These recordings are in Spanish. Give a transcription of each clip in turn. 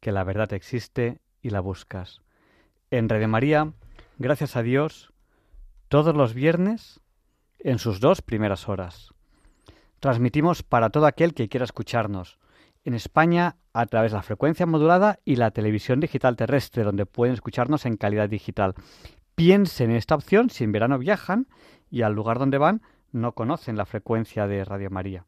que la verdad existe y la buscas. En Red María, gracias a Dios, todos los viernes en sus dos primeras horas. Transmitimos para todo aquel que quiera escucharnos. En España, a través de la frecuencia modulada y la televisión digital terrestre, donde pueden escucharnos en calidad digital. Piensen en esta opción si en verano viajan y al lugar donde van no conocen la frecuencia de Radio María.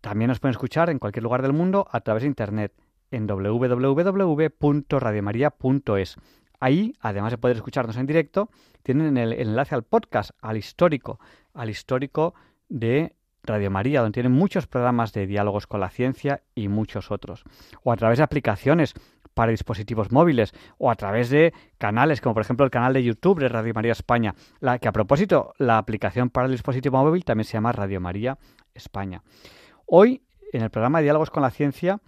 También nos pueden escuchar en cualquier lugar del mundo a través de Internet en www.radiomaria.es. Ahí, además de poder escucharnos en directo, tienen el, enlace al podcast, al histórico, al histórico de Radio María, donde tienen muchos programas de diálogos con la ciencia y muchos otros. O a través de aplicaciones para dispositivos móviles o a través de canales como por ejemplo el canal de YouTube de Radio María España, la que a propósito la aplicación para el dispositivo móvil también se llama Radio María España. Hoy en el programa de Diálogos con la Ciencia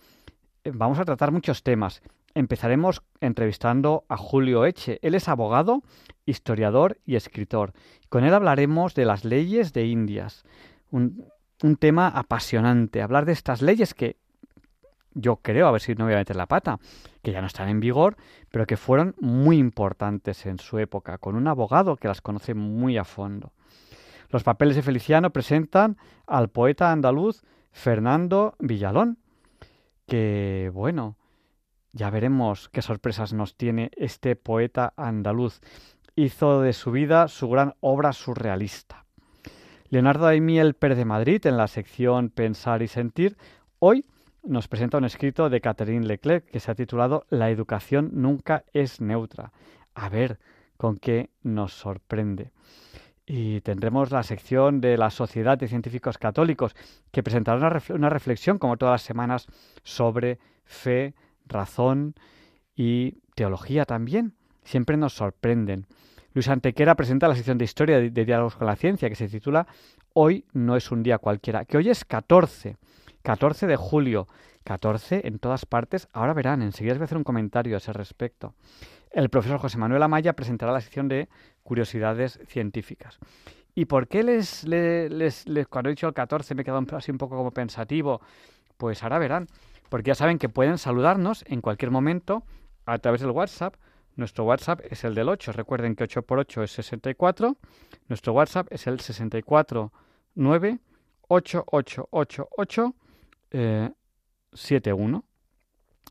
vamos a tratar muchos temas. Empezaremos entrevistando a Julio Eche. Él es abogado, historiador y escritor. Con él hablaremos de las leyes de Indias. Un, tema apasionante. Hablar de estas leyes que yo creo, a ver si no voy a meter la pata, que ya no están en vigor, pero que fueron muy importantes en su época, con un abogado que las conoce muy a fondo. Los papeles de Feliciano presentan al poeta andaluz Fernando Villalón, que bueno, ya veremos qué sorpresas nos tiene este poeta andaluz. Hizo de su vida su gran obra surrealista. Leonardo Daimiel Pérez de Madrid, en la sección Pensar y Sentir, hoy nos presenta un escrito de Catherine Leclerc que se ha titulado La educación nunca es neutra. A ver con qué nos sorprende. Y tendremos la sección de la Sociedad de Científicos Católicos, que presentará una, reflexión, como todas las semanas, sobre fe, razón y teología también. Siempre nos sorprenden. Luis Antequera presenta la sección de Historia de, de Diálogos con la Ciencia, que se titula Hoy no es un día cualquiera, que hoy es 14 14 de julio. 14 en todas partes. Ahora verán, enseguida les voy a hacer un comentario a ese respecto. El profesor José Manuel Amaya presentará la sección de curiosidades científicas. ¿Y por qué les, les, cuando he dicho el 14 me he quedado así un poco como pensativo? Pues ahora verán, porque ya saben que pueden saludarnos en cualquier momento a través del WhatsApp. Nuestro WhatsApp es el del 8. Recuerden que 8 por 8 es 64. Nuestro WhatsApp es el 649 8888 eh, 71.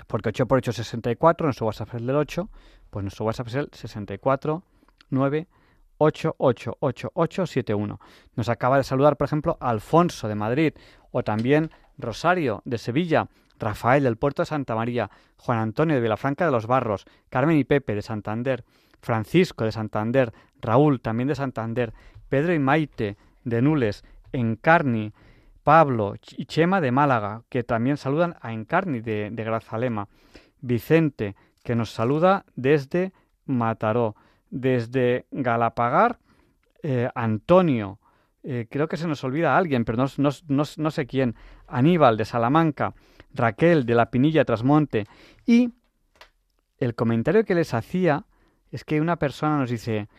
Porque 8 por 8 es 64, nuestro WhatsApp es el del 8, pues nuestro WhatsApp es el 64 9 Nos acaba de saludar, por ejemplo, Alfonso de Madrid o también Rosario de Sevilla, Rafael del Puerto de Santa María, Juan Antonio de Vilafranca de los Barros, Carmen y Pepe de Santander, Francisco de Santander, Raúl también de Santander, Pedro y Maite de Nules, Encarni, Pablo y Chema de Málaga, que también saludan a Encarni de, Grazalema, Vicente, que nos saluda desde Mataró, desde Galapagar, eh, Antonio, eh, creo que se nos olvida alguien, pero no, no, sé quién, Aníbal de Salamanca, Raquel de la Pinilla Trasmonte, y el comentario que les hacía es que una persona nos dice,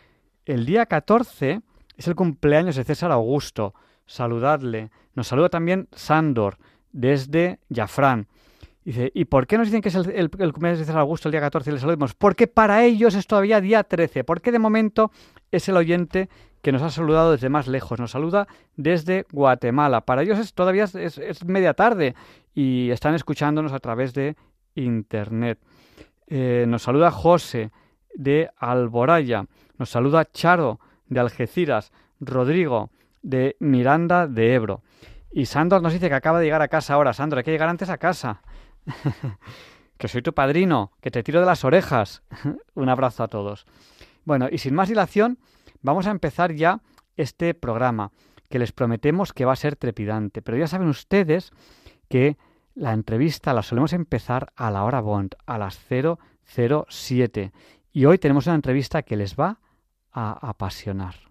el día 14 es el cumpleaños de César Augusto, saludadle. Nos saluda también Sándor desde Jafrán. Dice, ¿y por qué nos dicen que es el, cumpleaños de César Augusto el día 14 y le saludemos? Porque para ellos es todavía día 13. Porque de momento es el oyente que nos ha saludado desde más lejos. Nos saluda desde Guatemala. Para ellos es, todavía es, media tarde y están escuchándonos a través de Internet. Eh, nos saluda José de Alboraya. Nos saluda Charo de Algeciras. Rodrigo de Miranda de Ebro. Y Sandor nos dice que acaba de llegar a casa ahora. Sandro, hay que llegar antes a casa. que soy tu padrino, que te tiro de las orejas. Un abrazo a todos. Bueno, y sin más dilación, vamos a empezar ya este programa, que les prometemos que va a ser trepidante. Pero ya saben ustedes que la entrevista la solemos empezar a la hora Bond, a las 007. Y hoy tenemos una entrevista que les va a apasionar.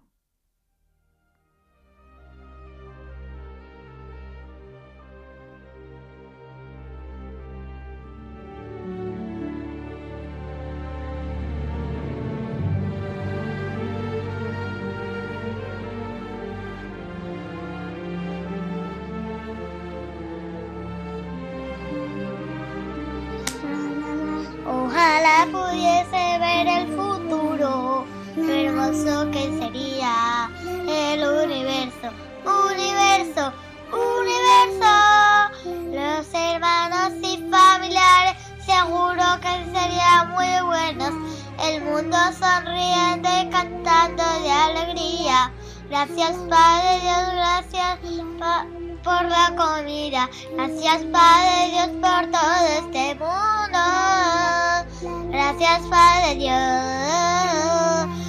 Gracias Padre Dios, gracias por la comida. Gracias Padre Dios por todo este mundo. Gracias Padre Dios.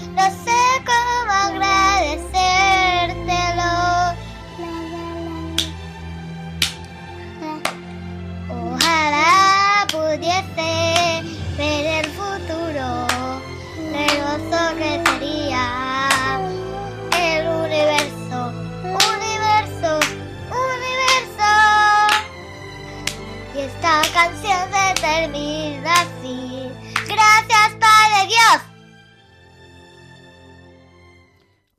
Esta canción se termina así. Gracias, Padre Dios.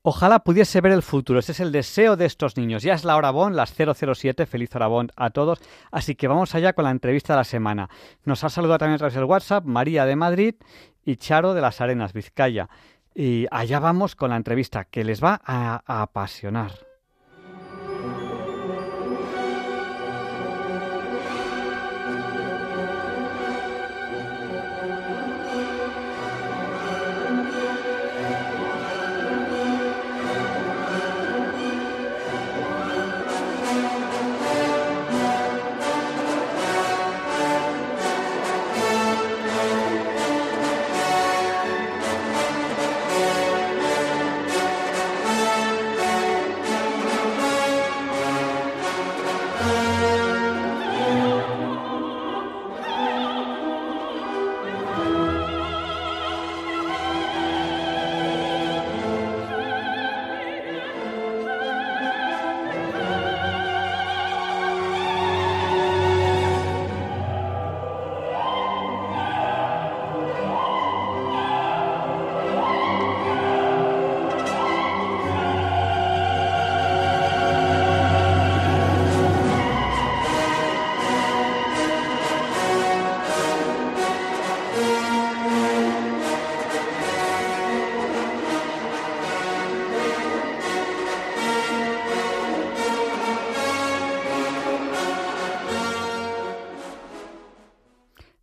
Ojalá pudiese ver el futuro. Ese es el deseo de estos niños. Ya es la hora Bon, las 007. Feliz hora Bon a todos. Así que vamos allá con la entrevista de la semana. Nos ha saludado también a través del WhatsApp María de Madrid y Charo de las Arenas, Vizcaya. Y allá vamos con la entrevista que les va a apasionar.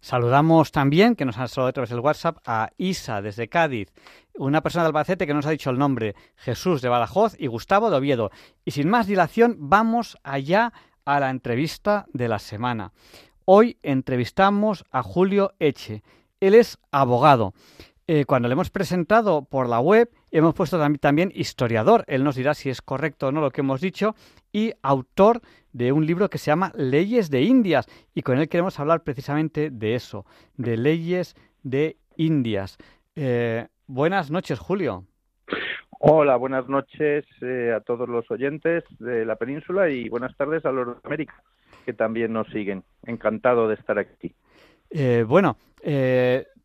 Saludamos también, que nos ha saludado a través del WhatsApp, a Isa desde Cádiz, una persona de Albacete que nos ha dicho el nombre, Jesús de Badajoz y Gustavo de Oviedo. Y sin más dilación, vamos allá a la entrevista de la semana. Hoy entrevistamos a Julio Eche. Él es abogado. Eh, cuando le hemos presentado por la web, hemos puesto también historiador. Él nos dirá si es correcto o no lo que hemos dicho. Y autor de un libro que se llama Leyes de Indias y con él queremos hablar precisamente de eso, de leyes de Indias. Eh, buenas noches, Julio. Hola, buenas noches eh, a todos los oyentes de la península y buenas tardes a los de América que también nos siguen. Encantado de estar aquí. Eh, bueno,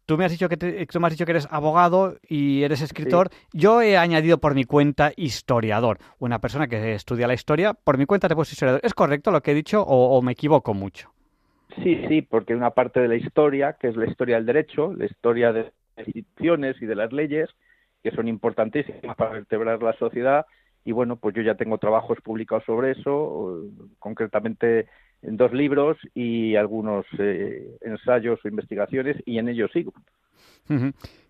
Tú me has dicho que tú me has dicho que eres abogado y eres escritor. Yo he añadido por mi cuenta historiador, una persona que estudia la historia. Por mi cuenta te he puesto historiador. ¿Es correcto lo que he dicho o, me equivoco mucho? Sí, sí, porque una parte de la historia, que es la historia del derecho, la historia de las instituciones y de las leyes, que son importantísimas para vertebrar la sociedad. Y bueno, pues yo ya tengo trabajos publicados sobre eso, concretamente dos libros y algunos eh, ensayos o investigaciones y en ello sigo.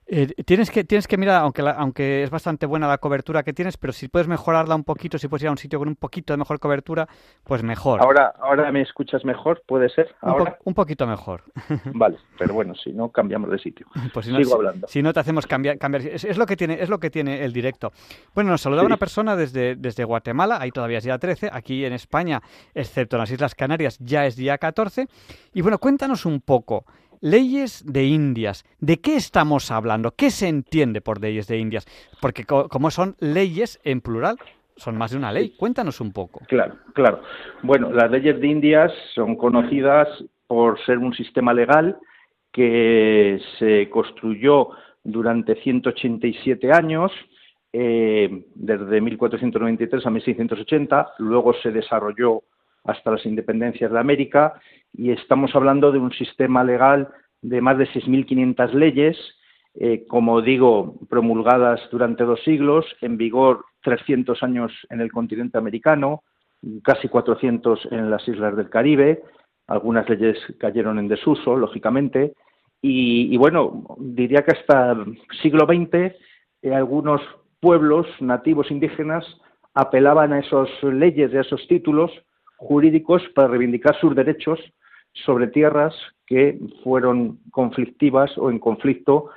Eh, tienes que tienes que mirar, aunque aunque es bastante buena la cobertura que tienes, pero si puedes mejorarla un poquito, si puedes ir a un sitio con un poquito de mejor cobertura, pues mejor. Ahora ahora me escuchas mejor, puede ser. ¿Ahora? Un, poquito mejor. Vale, pero bueno, si no cambiamos de sitio. Pues si no, Sigo hablando. Si, no te hacemos cambiar, cambiar es, lo que tiene es lo que tiene el directo. Bueno, nos saludaba una persona desde desde Guatemala, ahí todavía es día 13, aquí en España, excepto en las Islas Canarias, ya es día 14. Y bueno, cuéntanos un poco. Leyes de Indias. ¿De qué estamos hablando? ¿Qué se entiende por leyes de Indias? Porque como son leyes en plural, son más de una ley. Cuéntanos un poco. Claro, claro. Bueno, las leyes de Indias son conocidas por ser un sistema legal que se construyó durante 187 años, eh, desde 1493 a 1680, luego se desarrolló hasta las independencias de América y estamos hablando de un sistema legal de más de 6.500 leyes, eh, como digo, promulgadas durante dos siglos, en vigor 300 años en el continente americano, casi 400 en las islas del Caribe, algunas leyes cayeron en desuso, lógicamente, y, bueno, diría que hasta siglo XX eh, algunos pueblos nativos indígenas apelaban a esas leyes, a esos títulos, jurídicos para reivindicar sus derechos sobre tierras que fueron conflictivas o en conflicto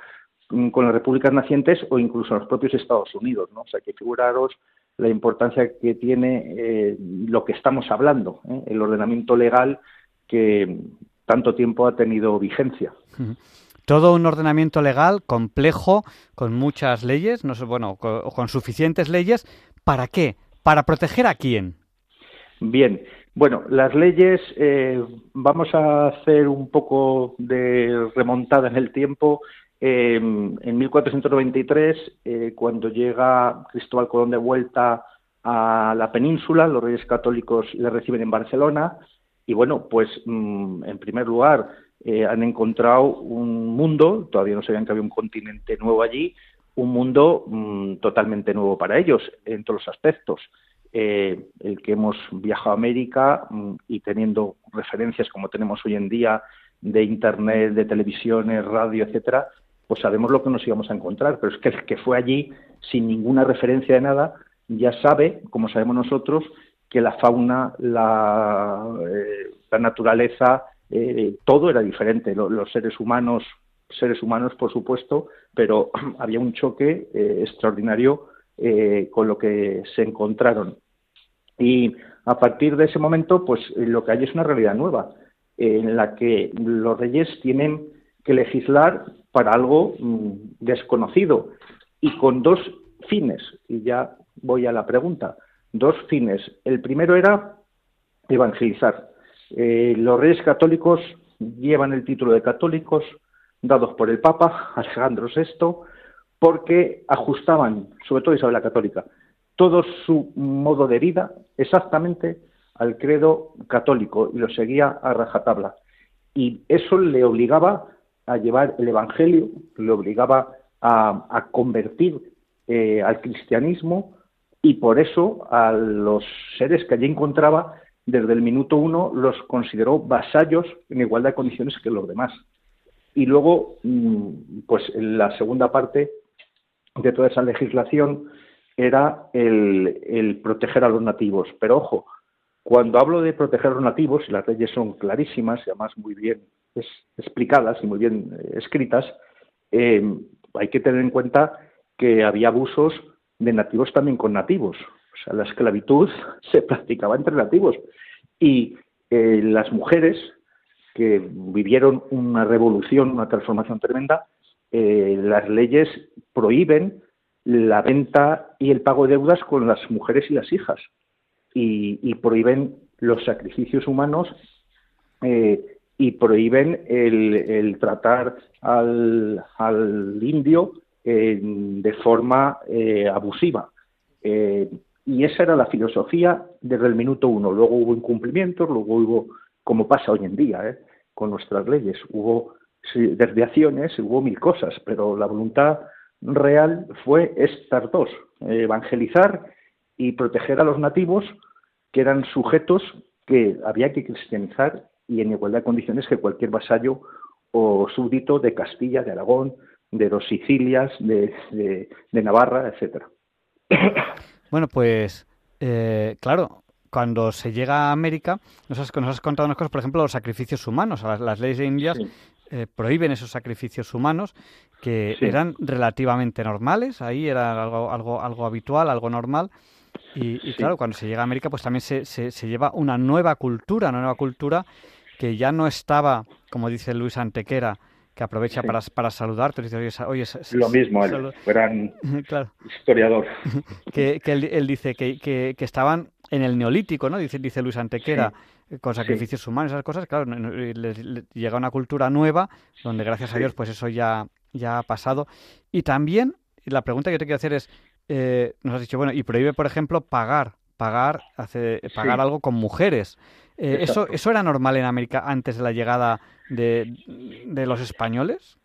mm, con las repúblicas nacientes o incluso los propios Estados Unidos. ¿no? O sea, que figuraros la importancia que tiene eh, lo que estamos hablando, ¿eh? el ordenamiento legal que tanto tiempo ha tenido vigencia. Todo un ordenamiento legal complejo, con muchas leyes, no sé, bueno, con suficientes leyes. ¿Para qué? ¿Para proteger a quién? Bien, bueno, las leyes, eh, vamos a hacer un poco de remontada en el tiempo. Eh, en 1493, eh, cuando llega Cristóbal Colón de vuelta a la península, los reyes católicos le reciben en Barcelona y bueno, pues mm, en primer lugar han encontrado un mundo, todavía no sabían que había un continente nuevo allí, un mundo mm, totalmente nuevo para ellos en todos los aspectos. Eh, el que hemos viajado a América mm, y teniendo referencias como tenemos hoy en día de Internet, de televisiones, radio, etcétera, pues sabemos lo que nos íbamos a encontrar. Pero es que el que fue allí sin ninguna referencia de nada ya sabe, como sabemos nosotros, que la fauna, la, eh, la naturaleza, eh, todo era diferente. Los, seres humanos, seres humanos, por supuesto, pero había un choque extraordinario eh, con lo que se encontraron. Y a partir de ese momento, pues lo que hay es una realidad nueva, en la que los reyes tienen que legislar para algo mm, desconocido y con dos fines. Y ya voy a la pregunta. Dos fines. El primero era evangelizar. Eh, los reyes católicos llevan el título de católicos dados por el Papa Alejandro VI porque ajustaban, sobre todo Isabel la Católica, todo su modo de vida exactamente al credo católico y lo seguía a rajatabla. Y eso le obligaba a llevar el Evangelio, le obligaba a, convertir eh, al cristianismo y por eso a los seres que allí encontraba, desde el minuto uno los consideró vasallos en igualdad de condiciones que los demás. Y luego, mm, pues en la segunda parte, de toda esa legislación era el, proteger a los nativos. Pero ojo, cuando hablo de proteger a los nativos, y las leyes son clarísimas y además muy bien explicadas y muy bien eh, escritas, eh, hay que tener en cuenta que había abusos de nativos también con nativos. O sea, la esclavitud se practicaba entre nativos. Y eh, las mujeres que vivieron una revolución, una transformación tremenda, eh, las leyes prohíben la venta y el pago de deudas con las mujeres y las hijas y, prohíben los sacrificios humanos eh, y prohíben el, tratar al, indio eh, de forma abusiva. y esa era la filosofía desde el minuto uno. Luego hubo incumplimientos, luego hubo, como pasa hoy en día con nuestras leyes, hubo desviaciones, hubo mil cosas, pero la voluntad real fue estas dos, evangelizar y proteger a los nativos que eran sujetos que había que cristianizar y en igualdad de condiciones que cualquier vasallo o súbdito de Castilla, de Aragón, de los Sicilias, de, de, Navarra, etcétera. Bueno, pues eh, claro, cuando se llega a América, nos has, nos has contado unas cosas, por ejemplo, los sacrificios humanos. Las, leyes de Indias eh, prohíben esos sacrificios humanos que eran relativamente normales, ahí era algo, algo, algo habitual, algo normal. Y, claro, cuando se llega a América, pues también se, se, lleva una nueva cultura, una nueva cultura que ya no estaba, como dice Luis Antequera, que aprovecha para, para saludarte. oye, Lo mismo, él, gran historiador. que, él, dice que, que, estaban en el neolítico, ¿no? Dice, dice Luis Antequera, con sacrificios humanos, esas cosas, claro, llega una cultura nueva donde gracias a Dios pues eso ya, ya ha pasado. Y también, la pregunta que yo te quiero hacer es, eh, nos has dicho, bueno, y prohíbe, por ejemplo, pagar, pagar, hace, pagar algo con mujeres. Eh, ¿eso, ¿Eso era normal en América antes de la llegada de, de los españoles?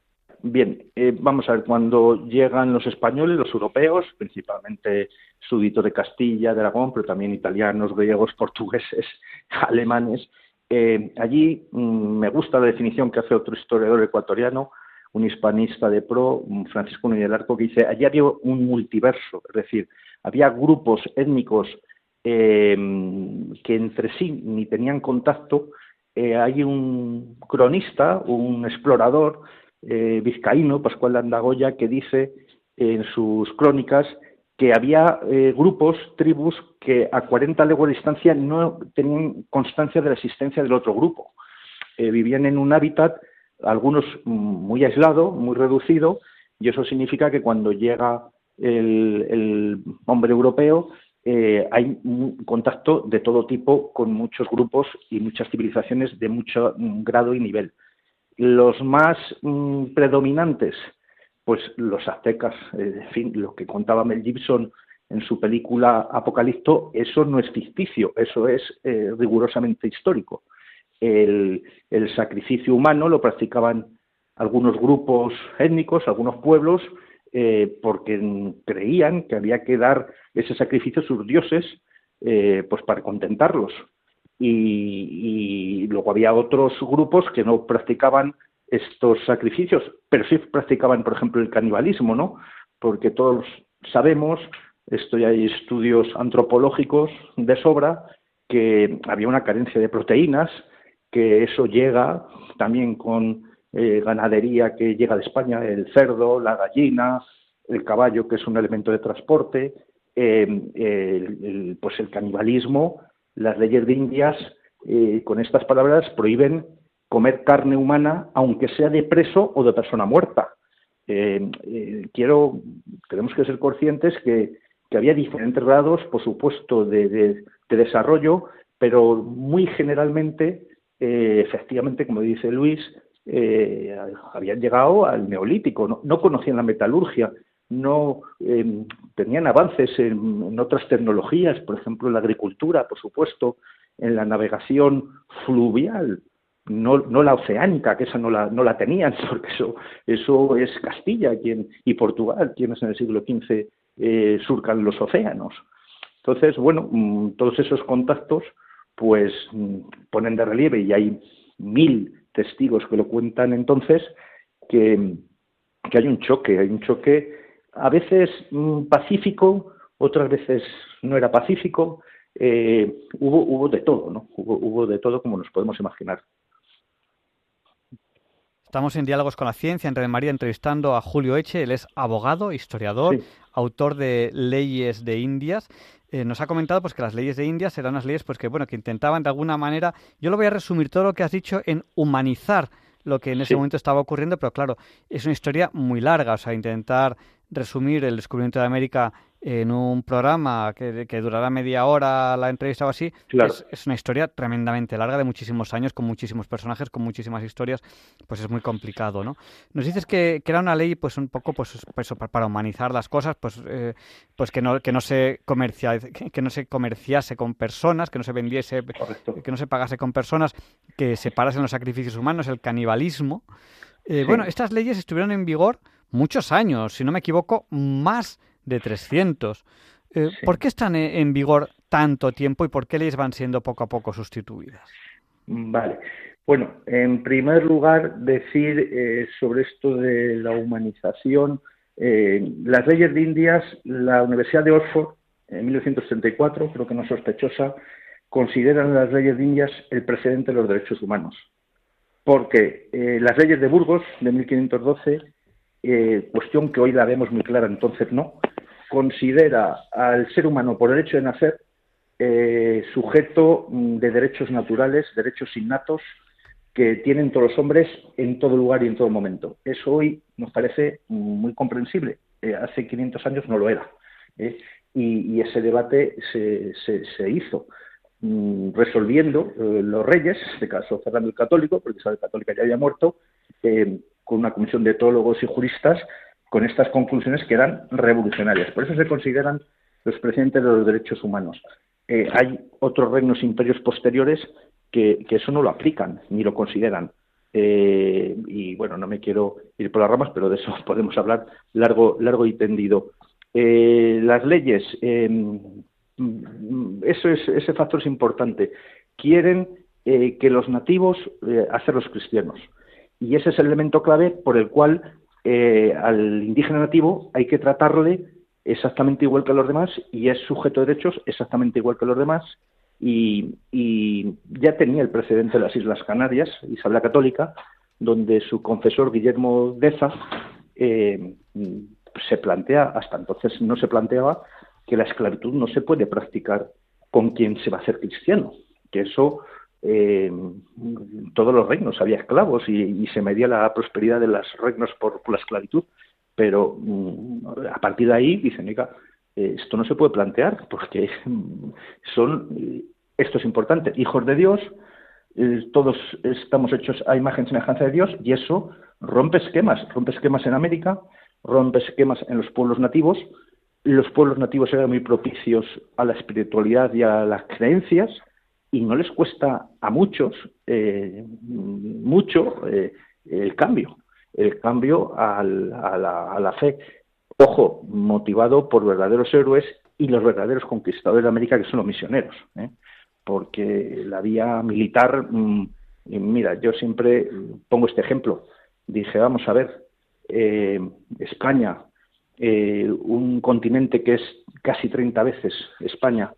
Bien, eh, vamos a ver, cuando llegan los españoles, los europeos, principalmente súbditos de Castilla, de Aragón, pero también italianos, griegos, portugueses, alemanes, eh, allí mm, me gusta la definición que hace otro historiador ecuatoriano, un hispanista de pro, Francisco Núñez del Arco, que dice, allí había un multiverso, es decir, había grupos étnicos eh, que entre sí ni tenían contacto, hay un cronista, un explorador, eh, vizcaíno, Pascual de Andagoya, que dice en sus crónicas que había eh, grupos, tribus, que a 40 leguas de distancia no tenían constancia de la existencia del otro grupo. Eh, vivían en un hábitat, algunos muy aislado, muy reducido, y eso significa que cuando llega el, hombre europeo hay un contacto de todo tipo con muchos grupos y muchas civilizaciones de mucho grado y nivel. Los más mm, predominantes, pues los aztecas, eh, en fin, lo que contaba Mel Gibson en su película Apocalipto, eso no es ficticio, eso es eh, rigurosamente histórico. El, sacrificio humano lo practicaban algunos grupos étnicos, algunos pueblos, eh, porque creían que había que dar ese sacrificio a sus dioses, pues para contentarlos y, luego había otros grupos que no practicaban estos sacrificios, pero sí practicaban, por ejemplo, el canibalismo, ¿no? Porque todos sabemos, esto ya hay estudios antropológicos de sobra, que había una carencia de proteínas, que eso llega también con eh, ganadería que llega de España, el cerdo, la gallina, el caballo, que es un elemento de transporte, eh, pues el canibalismo las leyes de Indias, eh, con estas palabras, prohíben comer carne humana, aunque sea de preso o de persona muerta. Eh, eh, quiero, tenemos que ser conscientes que, había diferentes grados, por supuesto, de, desarrollo, pero muy generalmente, efectivamente, como dice Luis, habían llegado al neolítico, no conocían la metalurgia, no em, tenían avances en, otras tecnologías, por ejemplo, en la agricultura, por supuesto, en la navegación fluvial, no, no la oceánica, que esa no la, no la tenían, porque eso, eso es Castilla quien, y Portugal, quienes en el siglo XV eh, surcan los océanos. Entonces, bueno, mm, todos esos contactos pues mm, ponen de relieve y hay mil testigos que lo cuentan entonces que, que hay un choque, hay un choque a veces mm, pacífico, otras veces no era pacífico, eh, hubo, hubo de todo, ¿no? Hubo, hubo de todo como nos podemos imaginar. Estamos en Diálogos con la Ciencia, en Red María, entrevistando a Julio Eche. Él es abogado, historiador, autor de Leyes de Indias. Eh, nos ha comentado pues, que las leyes de Indias eran unas leyes pues, que, bueno, que intentaban de alguna manera... Yo lo voy a resumir todo lo que has dicho en humanizar lo que en ese momento estaba ocurriendo, pero claro, es una historia muy larga, o sea, intentar resumir el descubrimiento de América en un programa que, que durará media hora la entrevista o así, es, una historia tremendamente larga de muchísimos años, con muchísimos personajes, con muchísimas historias, pues es muy complicado, ¿no? Nos dices que, era una ley, pues un poco, pues, pues para humanizar las cosas, pues, eh, pues que no, que no se que no se comerciase con personas, que no se vendiese, que no se pagase con personas, que se parasen los sacrificios humanos, el canibalismo. Eh, bueno, estas leyes estuvieron en vigor muchos años, si no me equivoco, más de 300. Eh, ¿Por qué están en vigor tanto tiempo y por qué leyes van siendo poco a poco sustituidas? Vale. Bueno, en primer lugar, decir eh, sobre esto de la humanización. Eh, las leyes de Indias, la Universidad de Oxford, en 1934, creo que no sospechosa, consideran las leyes de Indias el precedente de los derechos humanos. Porque eh, las leyes de Burgos, de 1512, cuestión que hoy la vemos muy clara, entonces no, considera al ser humano por el hecho de nacer sujeto mm, de derechos naturales, derechos innatos, que tienen todos los hombres en todo lugar y en todo momento. Eso hoy nos parece muy comprensible. Eh, hace 500 años no lo era. ¿eh? Y, ese debate se, hizo mm, resolviendo eh, los reyes, en este caso Fernando el Católico, porque Isabel Católica ya había muerto, con una comisión de teólogos y juristas, con estas conclusiones que eran revolucionarias. Por eso se consideran los presidentes de los derechos humanos. hay otros reinos imperios posteriores que, eso no lo aplican ni lo consideran. Eh, y bueno, no me quiero ir por las ramas, pero de eso podemos hablar largo, largo y tendido. Eh, las leyes, em, eso es, ese factor es importante. Quieren eh, que los nativos hacerlos cristianos. Y ese es el elemento clave por el cual al indígena nativo hay que tratarle exactamente igual que a los demás y es sujeto de derechos exactamente igual que los demás y, ya tenía el precedente de las Islas Canarias, Isabel Católica, donde su confesor Guillermo Deza eh, se plantea, hasta entonces no se planteaba, que la esclavitud no se puede practicar con quien se va a hacer cristiano, que eso eh, todos los reinos había esclavos y, se medía la prosperidad de los reinos por, la esclavitud, pero mm, a partir de ahí dicen, eh, esto no se puede plantear porque son esto es importante, hijos de Dios, eh, todos estamos hechos a imagen y semejanza de Dios y eso rompe esquemas, rompe esquemas en América, rompe esquemas en los pueblos nativos. Los pueblos nativos eran muy propicios a la espiritualidad y a las creencias y no les cuesta a muchos eh, mucho eh, el cambio, el cambio a, la, a la fe. Ojo, motivado por verdaderos héroes y los verdaderos conquistadores de América, que son los misioneros. ¿eh? porque la vía militar, mm, mira, yo siempre pongo este ejemplo. Dije, vamos a ver, eh, España, un continente que es casi 30 veces España,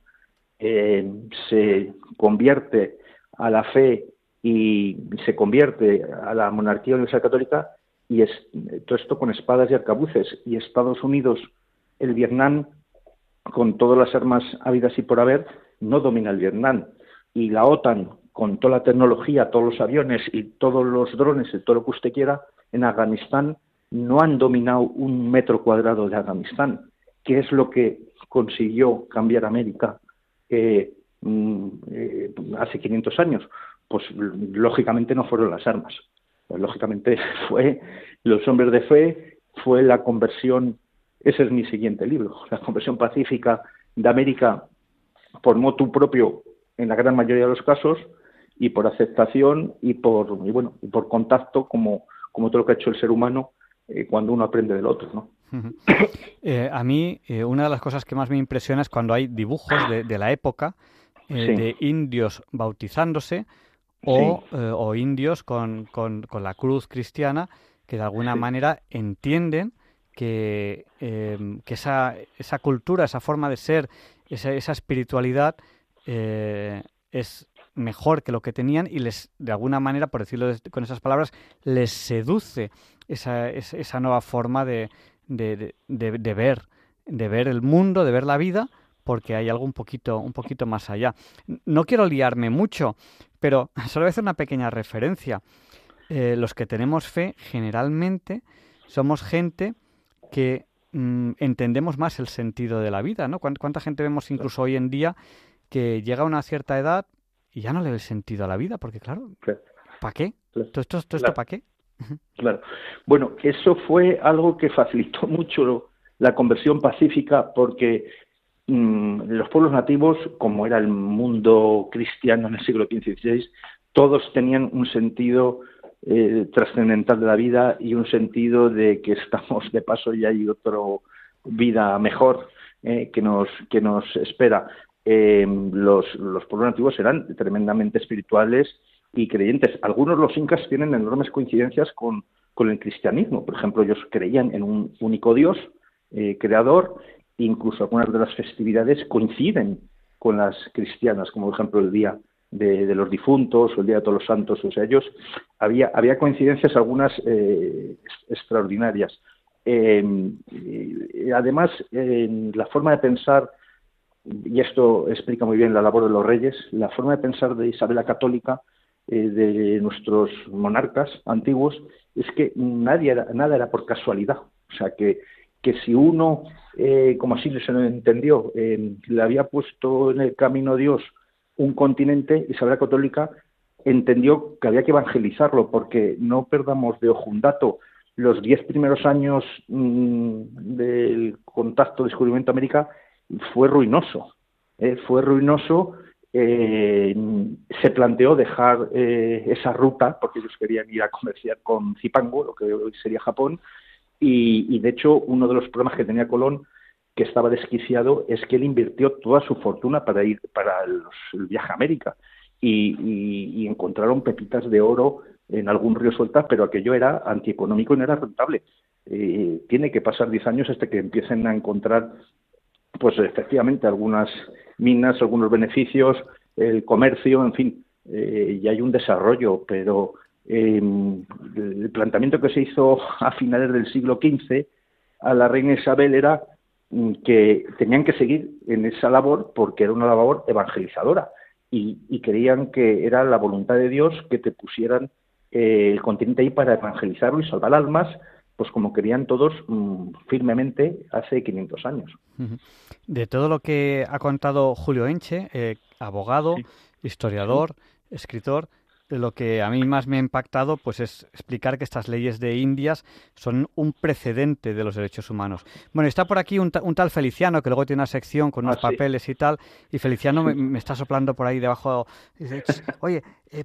eh, se convierte a la fe y se convierte a la monarquía universal católica y es todo esto con espadas y arcabuces y Estados Unidos, el Vietnam con todas las armas habidas y por haber no domina el Vietnam. Y la OTAN, con toda la tecnología, todos los aviones y todos los drones y todo lo que usted quiera, en Afganistán no han dominado un metro cuadrado de Afganistán, que es lo que consiguió cambiar América eh, eh, hace 500 años. Pues lógicamente no fueron las armas. Lógicamente fue los hombres de fe, fue la conversión, ese es mi siguiente libro, la conversión pacífica de América por motu propio en la gran mayoría de los casos y por aceptación y por y bueno y por contacto como como todo lo que ha hecho el ser humano eh, cuando uno aprende del otro ¿no? Eh, a mí eh, una de las cosas que más me impresiona es cuando hay dibujos de, la época de indios bautizándose o, o indios con, con, con, la cruz cristiana que de alguna manera entienden que, que esa, esa cultura, esa forma de ser esa, esa espiritualidad eh, es mejor que lo que tenían y les, de alguna manera, por decirlo con esas palabras, les seduce esa, esa nueva forma de, de, de, ver, de ver el mundo, de ver la vida, porque hay algo un poquito, un poquito más allá. No quiero liarme mucho, pero solo voy a hacer una pequeña referencia. Eh, los que tenemos fe, generalmente, somos gente que Mm, entendemos más el sentido de la vida, ¿no? ¿Cuánta gente vemos incluso hoy en día que llega a una cierta edad y ya no le ve sentido a la vida? Porque claro, ¿para qué? ¿Todo esto, esto para qué? Claro. Bueno, eso fue algo que facilitó mucho la conversión pacífica porque mm, los pueblos nativos, como era el mundo cristiano en el siglo XV XVI, todos tenían un sentido eh, trascendental de la vida y un sentido de que estamos de paso y hay otra vida mejor eh, que, nos, que nos espera. eh, los, los pueblos nativos eran tremendamente espirituales y creyentes. Algunos los incas tienen enormes coincidencias con, con el cristianismo. Por ejemplo, ellos creían en un único Dios eh, creador, incluso algunas de las festividades coinciden con las cristianas, como por ejemplo el Día de, los Difuntos o el Día de Todos los Santos. O sea, ellos había, había coincidencias algunas eh, extraordinarias. además, en la forma de pensar, y esto explica muy bien la labor de los reyes, la forma de pensar de Isabel la Católica eh, de nuestros monarcas antiguos es que nadie nada era por casualidad. O sea, que, que si uno, eh, como así se lo entendió, eh, le había puesto en el camino Dios un continente, Isabel la Católica entendió que había que evangelizarlo, porque no perdamos de ojo un dato. Los diez primeros años mm, del contacto descubrimiento América fue ruinoso. fue ruinoso eh, se planteó dejar eh, esa ruta, porque ellos querían ir a comerciar con Zipango, lo que hoy sería Japón, y, de hecho uno de los problemas que tenía Colón, que estaba desquiciado, es que él invirtió toda su fortuna para ir para el viaje a América y, encontraron pepitas de oro en algún río suelta, pero aquello era antieconómico y no era rentable. Eh, tiene que pasar 10 años hasta que empiecen a encontrar, pues efectivamente, algunas minas, algunos beneficios, el comercio, en fin, eh, y hay un desarrollo, pero em, el planteamiento que se hizo a finales del siglo XV a la reina Isabel era mm, que tenían que seguir en esa labor porque era una labor evangelizadora y, creían que era la voluntad de Dios que te pusieran eh, el continente ahí para evangelizarlo y salvar almas pues como querían todos mm, firmemente hace 500 años. De todo lo que ha contado Julio Enche, eh, abogado, historiador, escritor, lo que a mí más me ha impactado pues es explicar que estas leyes de Indias son un precedente de los derechos humanos. Bueno, está por aquí un, tal Feliciano que luego tiene una sección con unos ah, papeles y tal, y Feliciano me, está soplando por ahí debajo. Dice, Oye, eh,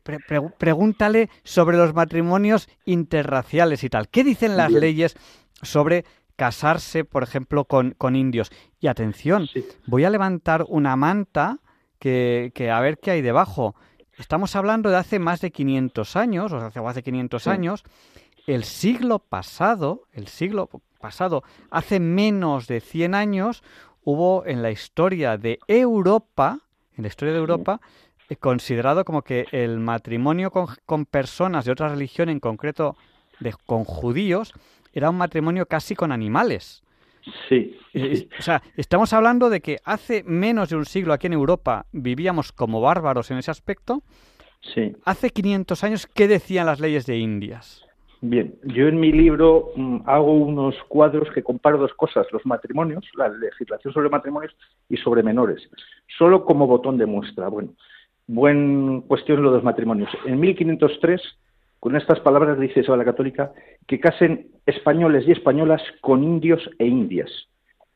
pregúntale sobre los matrimonios interraciales y tal. ¿Qué dicen las leyes sobre casarse, por ejemplo, con, con indios? Y atención, voy a levantar una manta que, que a ver qué hay debajo. Estamos hablando de hace más de 500 años, o sea, hace 500 años. El siglo pasado, el siglo pasado, hace menos de 100 años, hubo en la historia de Europa, en la historia de Europa, eh, considerado como que el matrimonio con, personas de otra religión, en concreto de, con judíos, era un matrimonio casi con animales. Sí. O sea, estamos hablando de que hace menos de un siglo aquí en Europa vivíamos como bárbaros en ese aspecto. Sí. Hace 500 años, ¿qué decían las leyes de Indias? Bien, yo en mi libro mm, hago unos cuadros que comparo dos cosas, los matrimonios, la legislación sobre matrimonios y sobre menores, solo como botón de muestra. Bueno, buen cuestión lo de los matrimonios. En 1503 con estas palabras dice Isabel la Católica que casen españoles y españolas con indios e indias.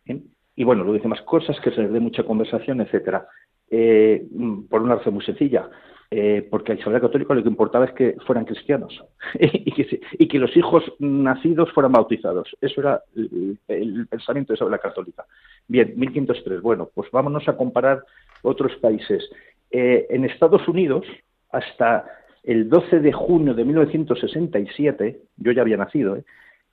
¿eh? Y bueno, lo dice más cosas, que se les dé mucha conversación, etcétera. Eh, por una razón muy sencilla, eh, porque a Isabel Católica lo que importaba es que fueran cristianos y, que, los hijos nacidos fueran bautizados. Eso era el, pensamiento de Isabel Católica. Bien, 1503. Bueno, pues vámonos a comparar otros países. en Estados Unidos, hasta el 12 de junio de 1967, yo ya había nacido, ¿eh?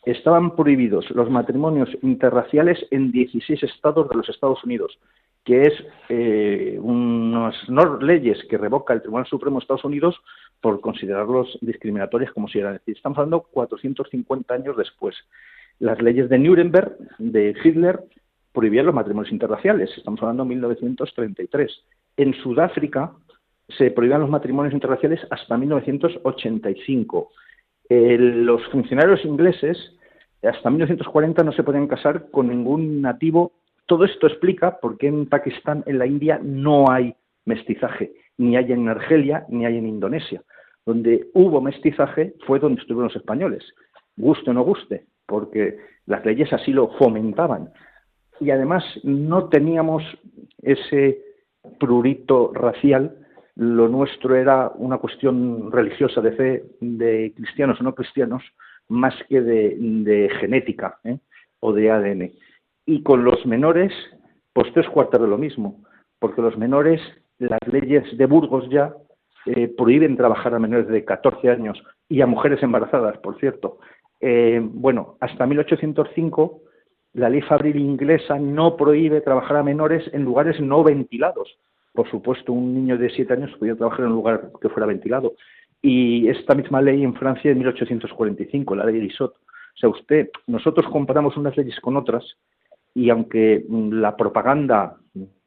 estaban prohibidos los matrimonios interraciales en 16 estados de los Estados Unidos, que es eh, unas leyes que revoca el Tribunal Supremo de Estados Unidos por considerarlos discriminatorias como si eran. estamos hablando 450 años después. Las leyes de Nuremberg, de Hitler, prohibían los matrimonios interraciales. Estamos hablando de 1933. En Sudáfrica, se prohibían los matrimonios interraciales hasta 1985. los funcionarios ingleses hasta 1940 no se podían casar con ningún nativo. Todo esto explica por qué en Pakistán, en la India, no hay mestizaje, ni hay en Argelia, ni hay en Indonesia. Donde hubo mestizaje fue donde estuvieron los españoles, guste o no guste, porque las leyes así lo fomentaban. Y además no teníamos ese prurito racial lo nuestro era una cuestión religiosa de fe de cristianos o no cristianos más que de, genética ¿eh? o de ADN. Y con los menores, pues tres cuartos de lo mismo. porque los menores, las leyes de Burgos ya eh, prohíben trabajar a menores de 14 años y a mujeres embarazadas, por cierto. Eh, bueno, hasta 1805 la ley fabril inglesa no prohíbe trabajar a menores en lugares no ventilados. Por supuesto, un niño de 7 años podía trabajar en un lugar que fuera ventilado. Y esta misma ley en Francia en 1845, la ley de Isot. O sea, usted, nosotros comparamos unas leyes con otras y aunque la propaganda,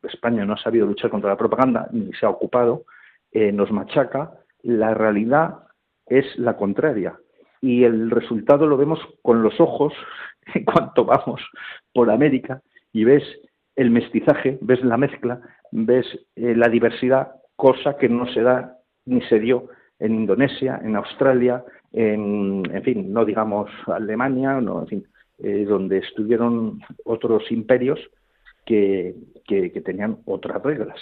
España no ha sabido luchar contra la propaganda ni se ha ocupado, eh, nos machaca, la realidad es la contraria. Y el resultado lo vemos con los ojos en cuanto vamos por América y ves el mestizaje, ves la mezcla, ves eh, la diversidad, cosa que no se da ni se dio en Indonesia, en Australia, en, en fin, no digamos Alemania, no, en fin, eh, donde estuvieron otros imperios que, que, tenían otras reglas.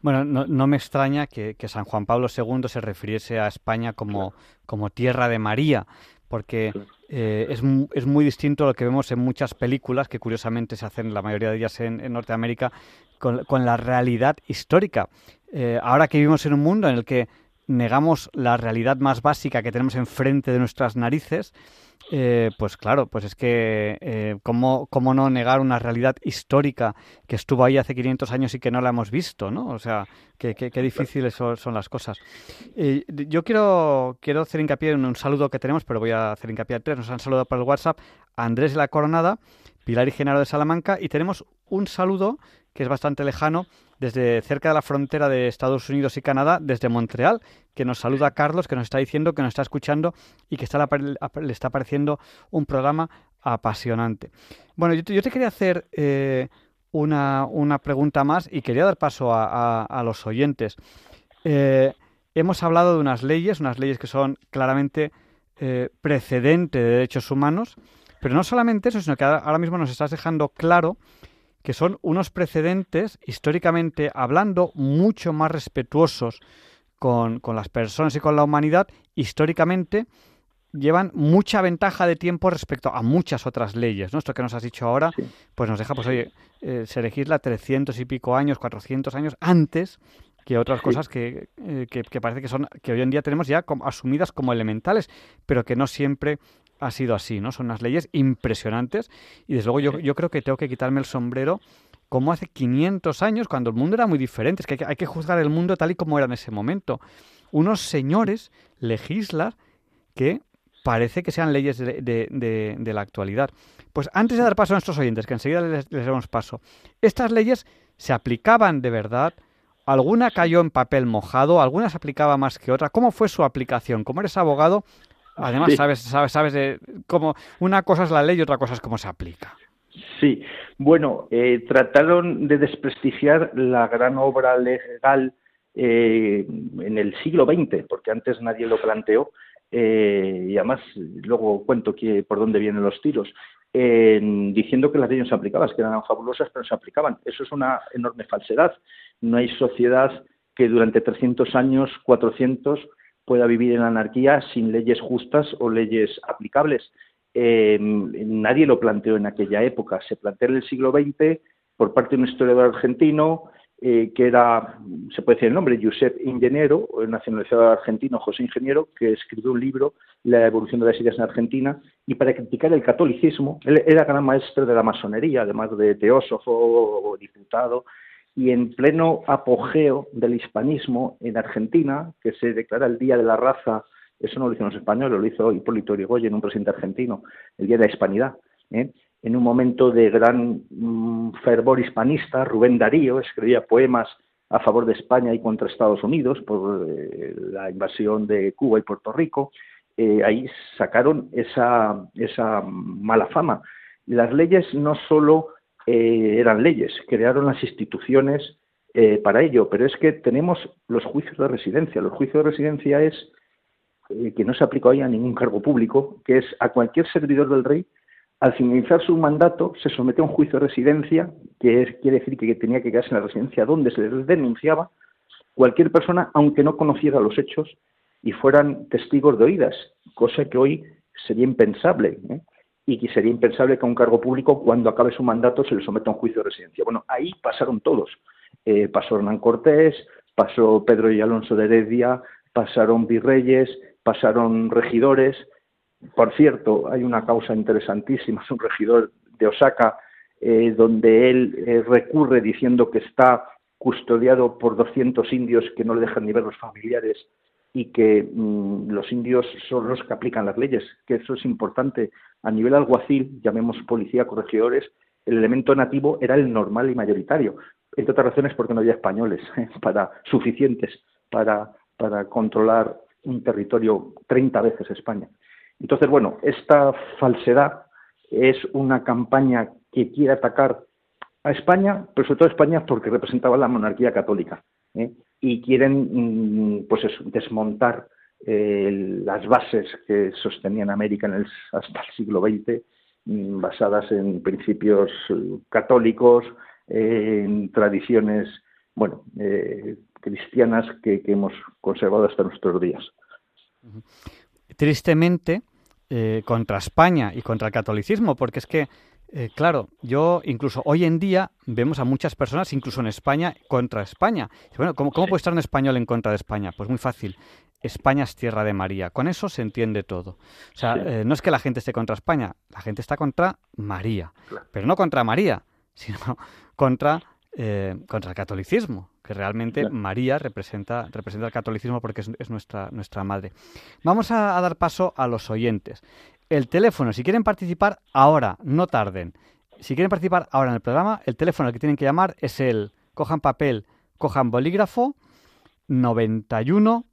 Bueno, no, me extraña que, San Juan Pablo II se refiriese a España como, como tierra de María, porque eh, es, es, muy distinto a lo que vemos en muchas películas, que curiosamente se hacen la mayoría de ellas en, Norteamérica, con, la realidad histórica. Eh, ahora que vivimos en un mundo en el que negamos la realidad más básica que tenemos enfrente de nuestras narices, eh, pues claro, pues es que eh, ¿cómo, ¿cómo, no negar una realidad histórica que estuvo ahí hace 500 años y que no la hemos visto, ¿no? O sea, qué, qué, difíciles son, las cosas. yo quiero, quiero hacer hincapié en un saludo que tenemos, pero voy a hacer hincapié en tres. Nos han saludado por el WhatsApp Andrés de la Coronada, Pilar y Genaro de Salamanca y tenemos un saludo que es bastante lejano desde cerca de la frontera de Estados Unidos y Canadá, desde Montreal, que nos saluda Carlos, que nos está diciendo que nos está escuchando y que está, le está pareciendo un programa apasionante. Bueno, yo te, quería hacer eh, una, pregunta más y quería dar paso a, los oyentes. Eh, hemos hablado de unas leyes, unas leyes que son claramente eh, precedente de derechos humanos, pero no solamente eso, sino que ahora mismo nos estás dejando claro que son unos precedentes, históricamente hablando, mucho más respetuosos con, las personas y con la humanidad, históricamente llevan mucha ventaja de tiempo respecto a muchas otras leyes. ¿no? Esto que nos has dicho ahora, pues nos deja, pues oye, eh, se legisla 300 y pico años, 400 años antes que otras cosas que, eh, que, que, parece que son que hoy en día tenemos ya como, asumidas como elementales, pero que no siempre ha sido así, ¿no? Son unas leyes impresionantes y desde luego yo, yo creo que tengo que quitarme el sombrero como hace 500 años, cuando el mundo era muy diferente. Es que hay, que juzgar el mundo tal y como era en ese momento. Unos señores legislan que parece que sean leyes de, de, la actualidad. Pues antes de dar paso a nuestros oyentes, que enseguida les, les damos paso, estas leyes se aplicaban de verdad, alguna cayó en papel mojado, alguna se aplicaba más que otra. ¿Cómo fue su aplicación? Como eres abogado, Además, sabes, sabes, sabes de cómo una cosa es la ley y otra cosa es cómo se aplica. Sí, bueno, eh, trataron de desprestigiar la gran obra legal eh, en el siglo XX, porque antes nadie lo planteó, eh, y además luego cuento que, por dónde vienen los tiros, diciendo que las leyes no se aplicaban, que eran fabulosas, pero no se aplicaban. Eso es una enorme falsedad. No hay sociedad que durante 300 años, 400, pueda vivir en anarquía sin leyes justas o leyes aplicables. Em, nadie lo planteó en aquella época. Se planteó en el siglo XX por parte de un historiador argentino eh, que era, se puede decir el nombre, Josep Ingeniero, nacionalizado argentino, José Ingeniero, que escribió un libro, La evolución de las ideas en Argentina, y para criticar el catolicismo, él era gran maestro de la masonería, además de teósofo diputado, y en pleno apogeo del hispanismo en Argentina, que se declara el Día de la Raza, eso no lo hicieron los españoles, lo hizo Hipólito Yrigoyen, un presidente argentino, el Día de la Hispanidad. ¿eh? En un momento de gran mm, fervor hispanista, Rubén Darío escribía poemas a favor de España y contra Estados Unidos por eh, la invasión de Cuba y Puerto Rico. Eh, ahí sacaron esa, esa mala fama. Las leyes no solo eh, eran leyes, crearon las instituciones eh, para ello, pero es que tenemos los juicios de residencia. Los juicios de residencia es eh, que no se aplica hoy a ningún cargo público, que es a cualquier servidor del rey, al finalizar su mandato se somete a un juicio de residencia, que quiere decir que tenía que quedarse en la residencia donde se les denunciaba cualquier persona, aunque no conociera los hechos y fueran testigos de oídas, cosa que hoy sería impensable. Y que sería impensable que a un cargo público, cuando acabe su mandato, se le someta a un juicio de residencia. Bueno, ahí pasaron todos. Eh, pasó Hernán Cortés, pasó Pedro y Alonso de Heredia, pasaron virreyes, pasaron regidores. Por cierto, hay una causa interesantísima, es un regidor de Osaka, eh, donde él eh, recurre diciendo que está custodiado por 200 indios que no le dejan ni ver los familiares y que mm, los indios son los que aplican las leyes, que eso es importante. A nivel alguacil, llamemos policía, corregidores, el elemento nativo era el normal y mayoritario, entre otras razones porque no había españoles ¿eh? para suficientes para, para controlar un territorio 30 veces España. Entonces, bueno, esta falsedad es una campaña que quiere atacar a España, pero sobre todo a España porque representaba la monarquía católica. ¿eh? Y quieren mm, pues desmontar eh, las bases que sostenían América en el, hasta el siglo XX, mm, basadas en principios eh, católicos, en tradiciones bueno, cristianas que, hemos conservado hasta nuestros días. Tristemente, contra España y contra el catolicismo, porque es que eh, claro, yo incluso hoy en día vemos a muchas personas, incluso en España, contra España. Bueno, ¿cómo, puede estar un español en contra de España? Pues muy fácil. España es tierra de María. Con eso se entiende todo. O sea, eh, no es que la gente esté contra España, la gente está contra María. Pero no contra María, sino contra, eh, contra el catolicismo, que realmente María representa, representa el catolicismo porque es, nuestra, nuestra madre. Vamos a, dar paso a los oyentes el teléfono, si quieren participar ahora, no tarden. Si quieren participar ahora en el programa, el teléfono al que tienen que llamar es el, cojan papel, cojan bolígrafo, 91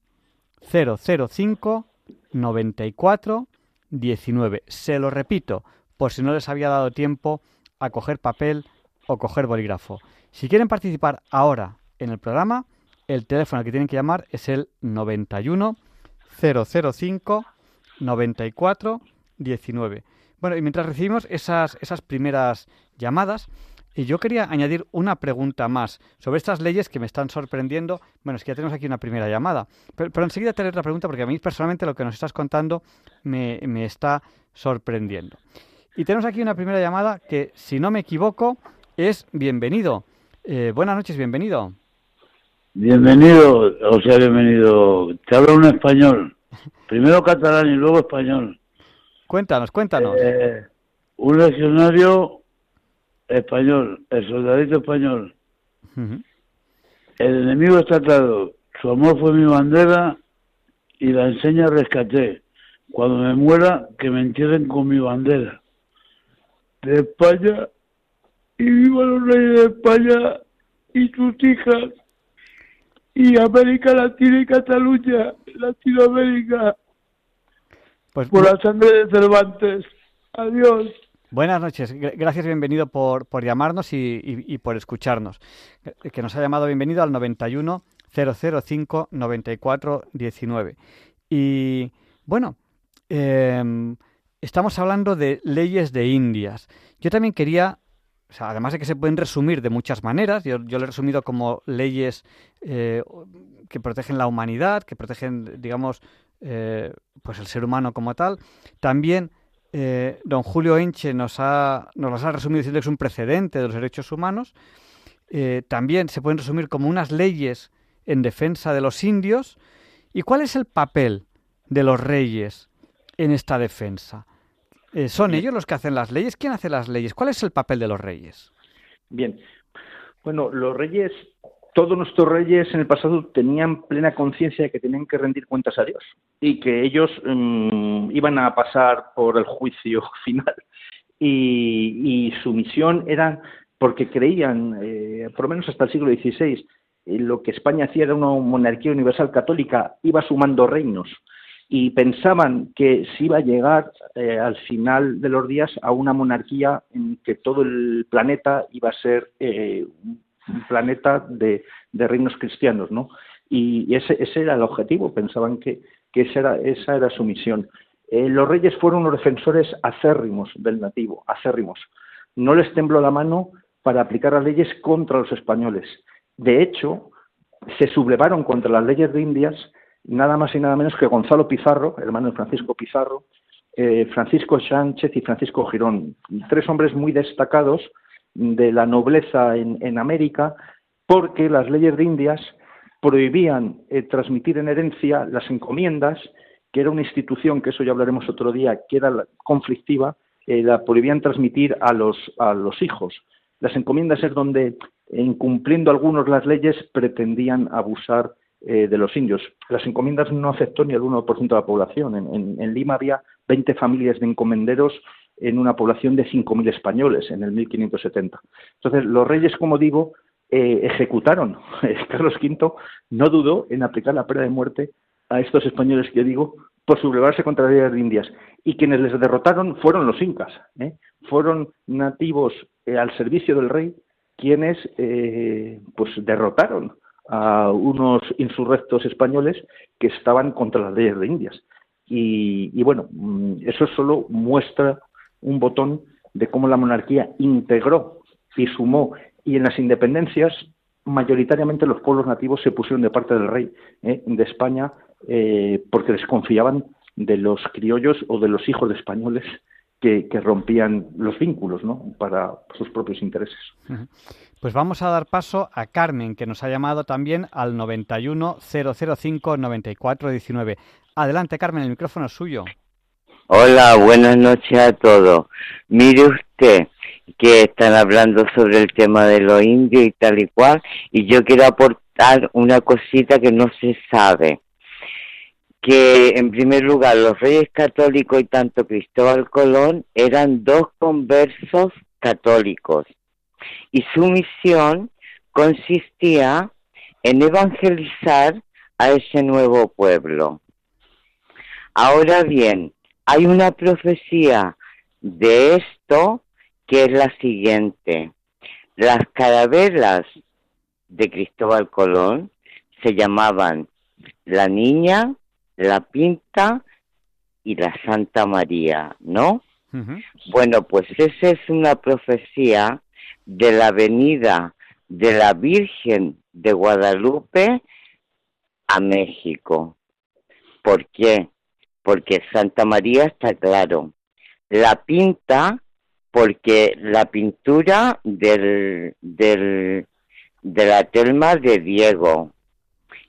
005 94 19. Se lo repito, por si no les había dado tiempo a coger papel o coger bolígrafo. Si quieren participar ahora en el programa, el teléfono al que tienen que llamar es el 91 005 94 19. Bueno, y mientras recibimos esas, esas primeras llamadas, y yo quería añadir una pregunta más sobre estas leyes que me están sorprendiendo. Bueno, es que ya tenemos aquí una primera llamada, pero, enseguida tener otra pregunta porque a mí personalmente lo que nos estás contando me, está sorprendiendo. Y tenemos aquí una primera llamada que, si no me equivoco, es bienvenido. Eh, buenas noches, bienvenido. Bienvenido, o sea, bienvenido. Te hablo un español. Primero catalán y luego español. Cuéntanos, cuéntanos. Eh, un legionario español, el soldadito español. El enemigo está atado. Su amor fue mi bandera y la enseña rescaté. Cuando me muera, que me entierren con mi bandera. De España y viva los reyes de España y sus hijas y América Latina y Cataluña, Latinoamérica. Pues por la sangre de Cervantes. Adiós. Buenas noches, gracias, bienvenido por, por llamarnos y, por escucharnos. Que nos ha llamado bienvenido al 91 005 94 19. Y bueno, em, estamos hablando de leyes de Indias. Yo también quería, además de que se pueden resumir de muchas maneras, yo, yo lo he resumido como leyes eh, que protegen la humanidad, que protegen, digamos, eh, pues el ser humano como tal. También eh, don Julio Enche nos, ha, nos las ha resumido diciendo que es un precedente de los derechos humanos. Eh, también se pueden resumir como unas leyes en defensa de los indios. ¿Y cuál es el papel de los reyes en esta defensa? ¿Son ellos los que hacen las leyes? ¿Quién hace las leyes? ¿Cuál es el papel de los reyes? Bien, bueno, los reyes todos nuestros reyes en el pasado tenían plena conciencia de que tenían que rendir cuentas a Dios y que ellos mm, iban a pasar por el juicio final. Y, su misión era, porque creían, eh, por lo menos hasta el siglo XVI, lo que España hacía era una monarquía universal católica, iba sumando reinos y pensaban que se iba a llegar eh, al final de los días a una monarquía en que todo el planeta iba a ser eh, planeta de, reinos cristianos, ¿no? Y, ese, era el objetivo, pensaban que, esa, era, esa era su misión. Eh, los reyes fueron unos defensores acérrimos del nativo, acérrimos. No les tembló la mano para aplicar las leyes contra los españoles. De hecho, se sublevaron contra las leyes de Indias nada más y nada menos que Gonzalo Pizarro, hermano de Francisco Pizarro, eh, Francisco Sánchez y Francisco Girón, tres hombres muy destacados de la nobleza en, América, porque las leyes de Indias prohibían eh, transmitir en herencia las encomiendas, que era una institución, que eso ya hablaremos otro día, que era conflictiva, eh, la prohibían transmitir a los, a los hijos. Las encomiendas es donde, incumpliendo algunos las leyes, pretendían abusar de los indios. Las encomiendas no aceptó ni el 1% de la población. en, Lima había 20 familias de encomenderos en una población de 5.000 españoles en el 1570. Entonces, los reyes, como digo, eh, ejecutaron. Carlos V no dudó en aplicar la pena de muerte a estos españoles que digo por sublevarse contra las leyes de Indias. Y quienes les derrotaron fueron los incas. ¿eh? Fueron nativos eh, al servicio del rey quienes pues derrotaron a unos insurrectos españoles que estaban contra las leyes de Indias. Y, bueno, mm, eso solo muestra un botón de cómo la monarquía integró y sumó. Y en las independencias, mayoritariamente los pueblos nativos se pusieron de parte del rey ¿eh? de España eh, porque desconfiaban de los criollos o de los hijos de españoles que, rompían los vínculos ¿no? para sus propios intereses. Pues vamos a dar paso a Carmen, que nos ha llamado también al 91 005 9419. Adelante, Carmen, el micrófono es suyo. Hola, buenas noches a todos. Mire usted que están hablando sobre el tema de los indios y tal y cual, y yo quiero aportar una cosita que no se sabe. Que en primer lugar los reyes católicos y tanto Cristóbal Colón eran dos conversos católicos y su misión consistía en evangelizar a ese nuevo pueblo. Ahora bien, hay una profecía de esto que es la siguiente. Las carabelas de Cristóbal Colón se llamaban la niña, la pinta y la Santa María, ¿no? Bueno, pues esa es una profecía de la venida de la Virgen de Guadalupe a México. ¿Por qué? Porque Santa María está claro. La pinta porque la pintura del, del, de la telma de Diego.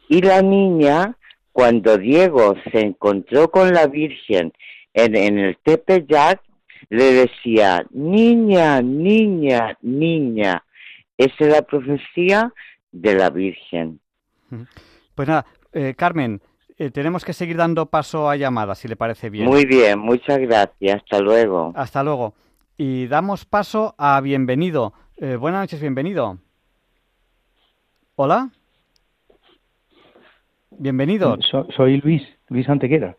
Y la niña, cuando Diego se encontró con la Virgen en, en el Tepeyac, le decía, niña, niña, niña. Esa es la profecía de la Virgen. Pues nada, eh, Carmen, eh, tenemos que seguir dando paso a llamadas, si le parece bien. Muy bien, muchas gracias. Hasta luego. Hasta luego. Y damos paso a Bienvenido. Eh, buenas noches, bienvenido. Hola. Bienvenido. soy Luis, Luis Antequera.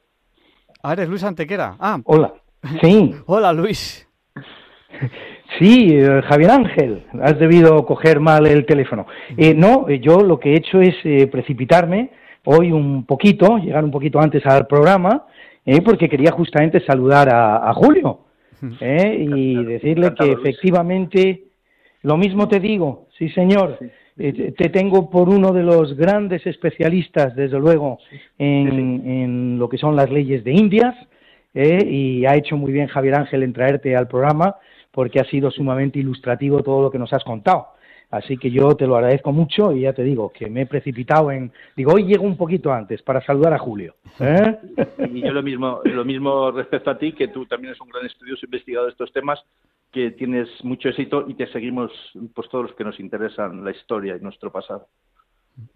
Ah, eres Luis Antequera. Ah. Hola. Sí. Hola, Luis. Sí, eh, Javier Ángel, has debido coger mal el teléfono. no, yo lo que he hecho es precipitarme hoy un poquito, llegar un poquito antes al programa, eh, porque quería justamente saludar a, Julio eh, y decirle que efectivamente lo mismo te digo, sí señor, eh, te tengo por uno de los grandes especialistas, desde luego, en, en lo que son las leyes de Indias, y ha hecho muy bien Javier Ángel en traerte al programa porque ha sido sumamente ilustrativo todo lo que nos has contado. Así que yo te lo agradezco mucho y ya te digo que me he precipitado en... Digo, hoy llego un poquito antes para saludar a Julio. ¿eh? Y yo lo mismo, lo mismo respecto a ti, que tú también eres un gran estudioso investigado de estos temas, que tienes mucho éxito y te seguimos pues todos los que nos interesan la historia y nuestro pasado.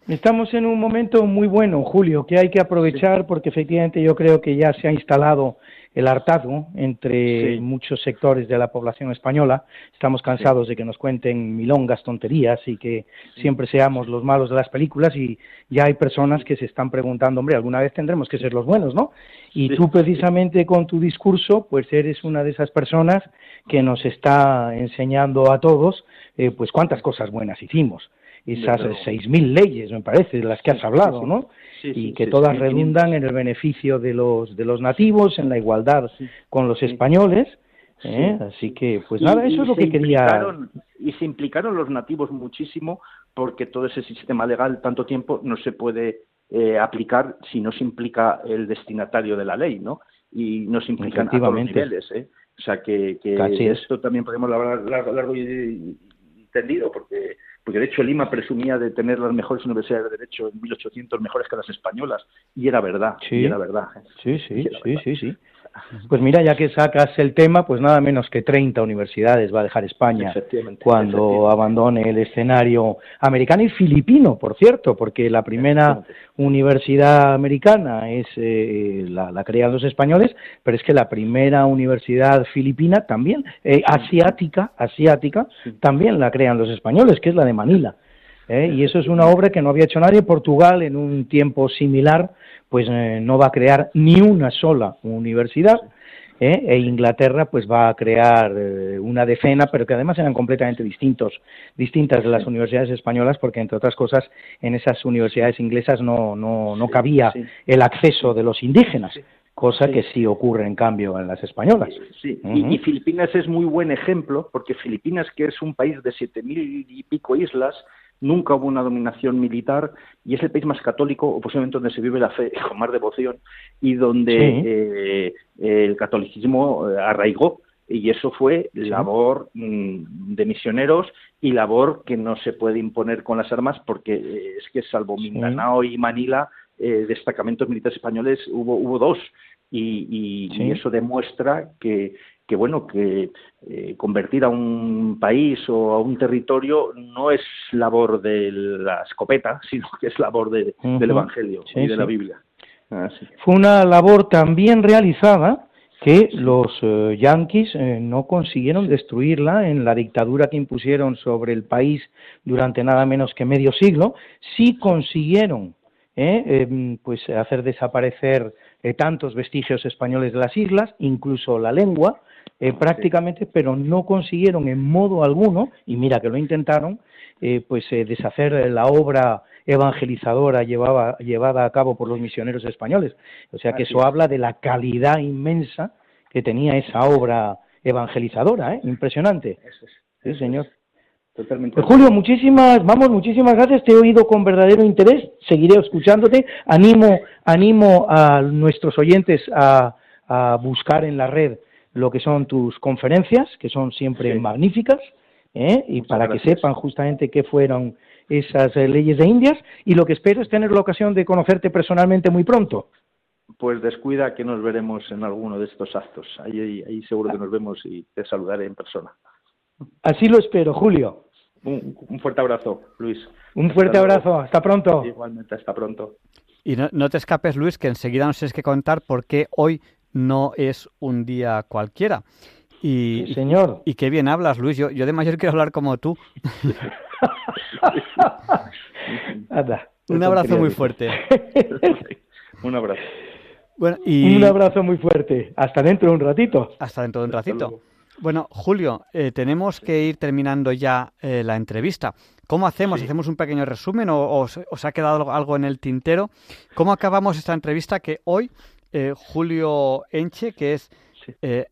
Estamos en un momento muy bueno, Julio, que hay que aprovechar porque efectivamente yo creo que ya se ha instalado el hartazgo entre muchos sectores de la población española. Estamos cansados de que nos cuenten milongas, tonterías y que siempre seamos los malos de las películas y ya hay personas que se están preguntando, hombre, alguna vez tendremos que ser los buenos, ¿no? Y tú precisamente con tu discurso, pues eres una de esas personas que nos está enseñando a todos, eh, pues cuántas cosas buenas hicimos esas seis mil leyes, me parece, de las que has hablado, ¿no? y que todas redundan en el beneficio de los, de los nativos, en la igualdad con los españoles. ¿eh? Así que, pues nada, eso es lo que quería. Y se implicaron los nativos muchísimo porque todo ese sistema legal tanto tiempo no se puede eh, aplicar si no se implica el destinatario de la ley, ¿no? y nos implican a todos los niveles. ¿eh? O sea, que, que esto también podemos hablar largo, largo y, tendido, porque, porque de hecho Lima presumía de tener las mejores universidades de Derecho en 1800, mejores que las españolas, y era verdad, sí. era verdad. ¿eh? Sí, sí, sí, sí, sí. Pues mira, ya que sacas el tema, pues nada menos que 30 universidades va a dejar España cuando abandone el escenario americano y filipino, por cierto, porque la primera universidad americana es eh, la, la, crean los españoles, pero es que la primera universidad filipina también, eh, asiática, asiática, también la crean los españoles, que es la de Manila. ¿Eh? Y eso es una obra que no había hecho nadie. Portugal, en un tiempo similar, pues eh, no va a crear ni una sola universidad. ¿eh? E Inglaterra pues va a crear eh, una decena, pero que además eran completamente distintos, distintas de las universidades españolas, porque entre otras cosas en esas universidades inglesas no, no, no cabía el acceso de los indígenas, cosa que sí ocurre en cambio en las españolas. Sí, y, y, Filipinas es muy buen ejemplo, porque Filipinas, que es un país de siete mil y pico islas, nunca hubo una dominación militar y es el país más católico, o posiblemente donde se vive la fe con más devoción y donde eh, el catolicismo eh, arraigó. Y eso fue labor mm, de misioneros y labor que no se puede imponer con las armas porque eh, es que salvo Mindanao y Manila, destacamentos militares españoles hubo, hubo dos. y, y eso demuestra que que bueno que eh, convertir a un país o a un territorio no es labor de la escopeta sino que es labor de, del Evangelio y de la Biblia. Ah, fue una labor también realizada que los eh, yanquis eh, no consiguieron destruirla en la dictadura que impusieron sobre el país durante nada menos que medio siglo, sí consiguieron em, pues hacer desaparecer tantos vestigios españoles de las islas, incluso la lengua, eh, prácticamente, pero no consiguieron en modo alguno, y mira que lo intentaron, eh, pues eh, deshacer la obra evangelizadora llevaba, llevada a cabo por los misioneros españoles. O sea que eso habla de la calidad inmensa que tenía esa obra evangelizadora, ¿eh? impresionante. Sí, señor. Totalmente. Julio, muchísimas, vamos, muchísimas gracias. Te he oído con verdadero interés. Seguiré escuchándote. Animo, animo a nuestros oyentes a, a buscar en la red lo que son tus conferencias, que son siempre magníficas, ¿eh? y para que sepan justamente qué fueron esas eh, leyes de Indias, y lo que espero es tener la ocasión de conocerte personalmente muy pronto. Pues descuida que nos veremos en alguno de estos actos. Ahí, ahí, seguro que nos vemos y te saludaré en persona. Así lo espero, Julio. Un, fuerte abrazo, Luis. Un fuerte abrazo, hasta pronto. Igualmente, hasta pronto. Y no, no, te escapes, Luis, que enseguida nos tienes que contar por qué hoy no es un día cualquiera. Y, señor. Y, qué bien hablas, Luis. Yo, yo de mayor quiero hablar como tú. un abrazo muy fuerte. un abrazo. Bueno, y... Un abrazo muy fuerte. Hasta dentro de un ratito. Hasta dentro de un ratito. Bueno, Julio, eh, tenemos que ir terminando ya eh, la entrevista. ¿Cómo hacemos? ¿Hacemos un pequeño resumen o, os ha quedado algo en el tintero? ¿Cómo acabamos esta entrevista que hoy eh, Julio Enche, que es eh,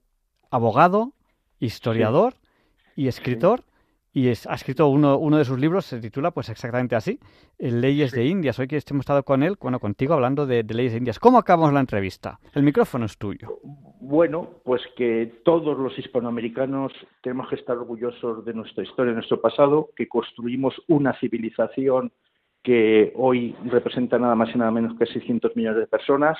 abogado, historiador y escritor. Y es, ha escrito uno, uno de sus libros, se titula pues exactamente así, Leyes de Indias. Hoy que hemos estado con él, bueno, contigo hablando de, Leyes de Indias. ¿Cómo acabamos la entrevista? El micrófono es tuyo. Bueno, pues que todos los hispanoamericanos tenemos que estar orgullosos de nuestra historia, de nuestro pasado, que construimos una civilización que hoy representa nada más y nada menos que 600 millones de personas,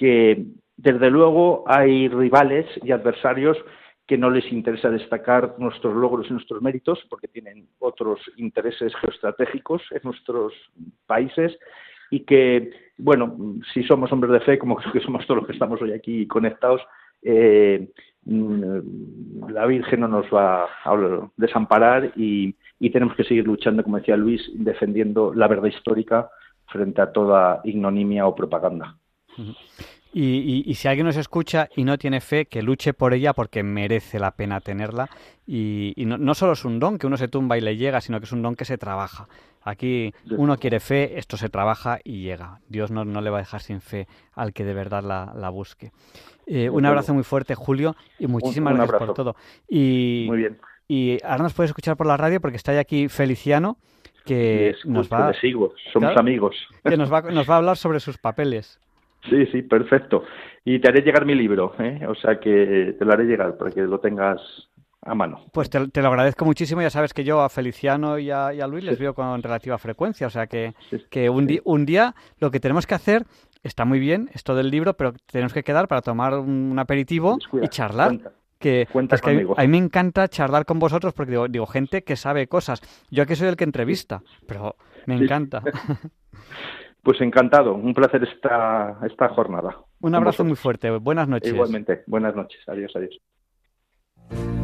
que desde luego hay rivales y adversarios que no les interesa destacar nuestros logros y nuestros méritos porque tienen otros intereses geoestratégicos en nuestros países y que, bueno, si somos hombres de fe, como creo que somos todos los que estamos hoy aquí conectados, eh, mm, la Virgen no nos va a desamparar y, y tenemos que seguir luchando, como decía Luis, defendiendo la verdad histórica frente a toda ignominia o propaganda. Y, si alguien nos escucha y no tiene fe, que luche por ella porque merece la pena tenerla. Y, no, solo es un don que uno se tumba y le llega, sino que es un don que se trabaja. Aquí uno quiere fe, esto se trabaja y llega. Dios no, le va a dejar sin fe al que de verdad la, busque. Eh, un abrazo muy fuerte, Julio, y muchísimas gracias por todo. Y, muy bien. Y ahora nos puedes escuchar por la radio porque está aquí Feliciano, que nos va... somos amigos. Que nos va, nos va a hablar sobre sus papeles. Sí, sí, perfecto. Y te haré llegar mi libro, ¿eh? o sea que te lo haré llegar para que lo tengas a mano. Pues te, lo agradezco muchísimo. Ya sabes que yo a Feliciano y a, Luis les veo con relativa frecuencia. O sea que, que un, un, día lo que tenemos que hacer está muy bien, esto del libro, pero tenemos que quedar para tomar un, aperitivo y charlar. que, es que a, mí, me encanta charlar con vosotros porque digo, digo, gente que sabe cosas. Yo aquí soy el que entrevista, pero me encanta. Pues encantado, un placer esta, esta jornada. Un abrazo muy fuerte, buenas noches. Igualmente, buenas noches, adiós, adiós.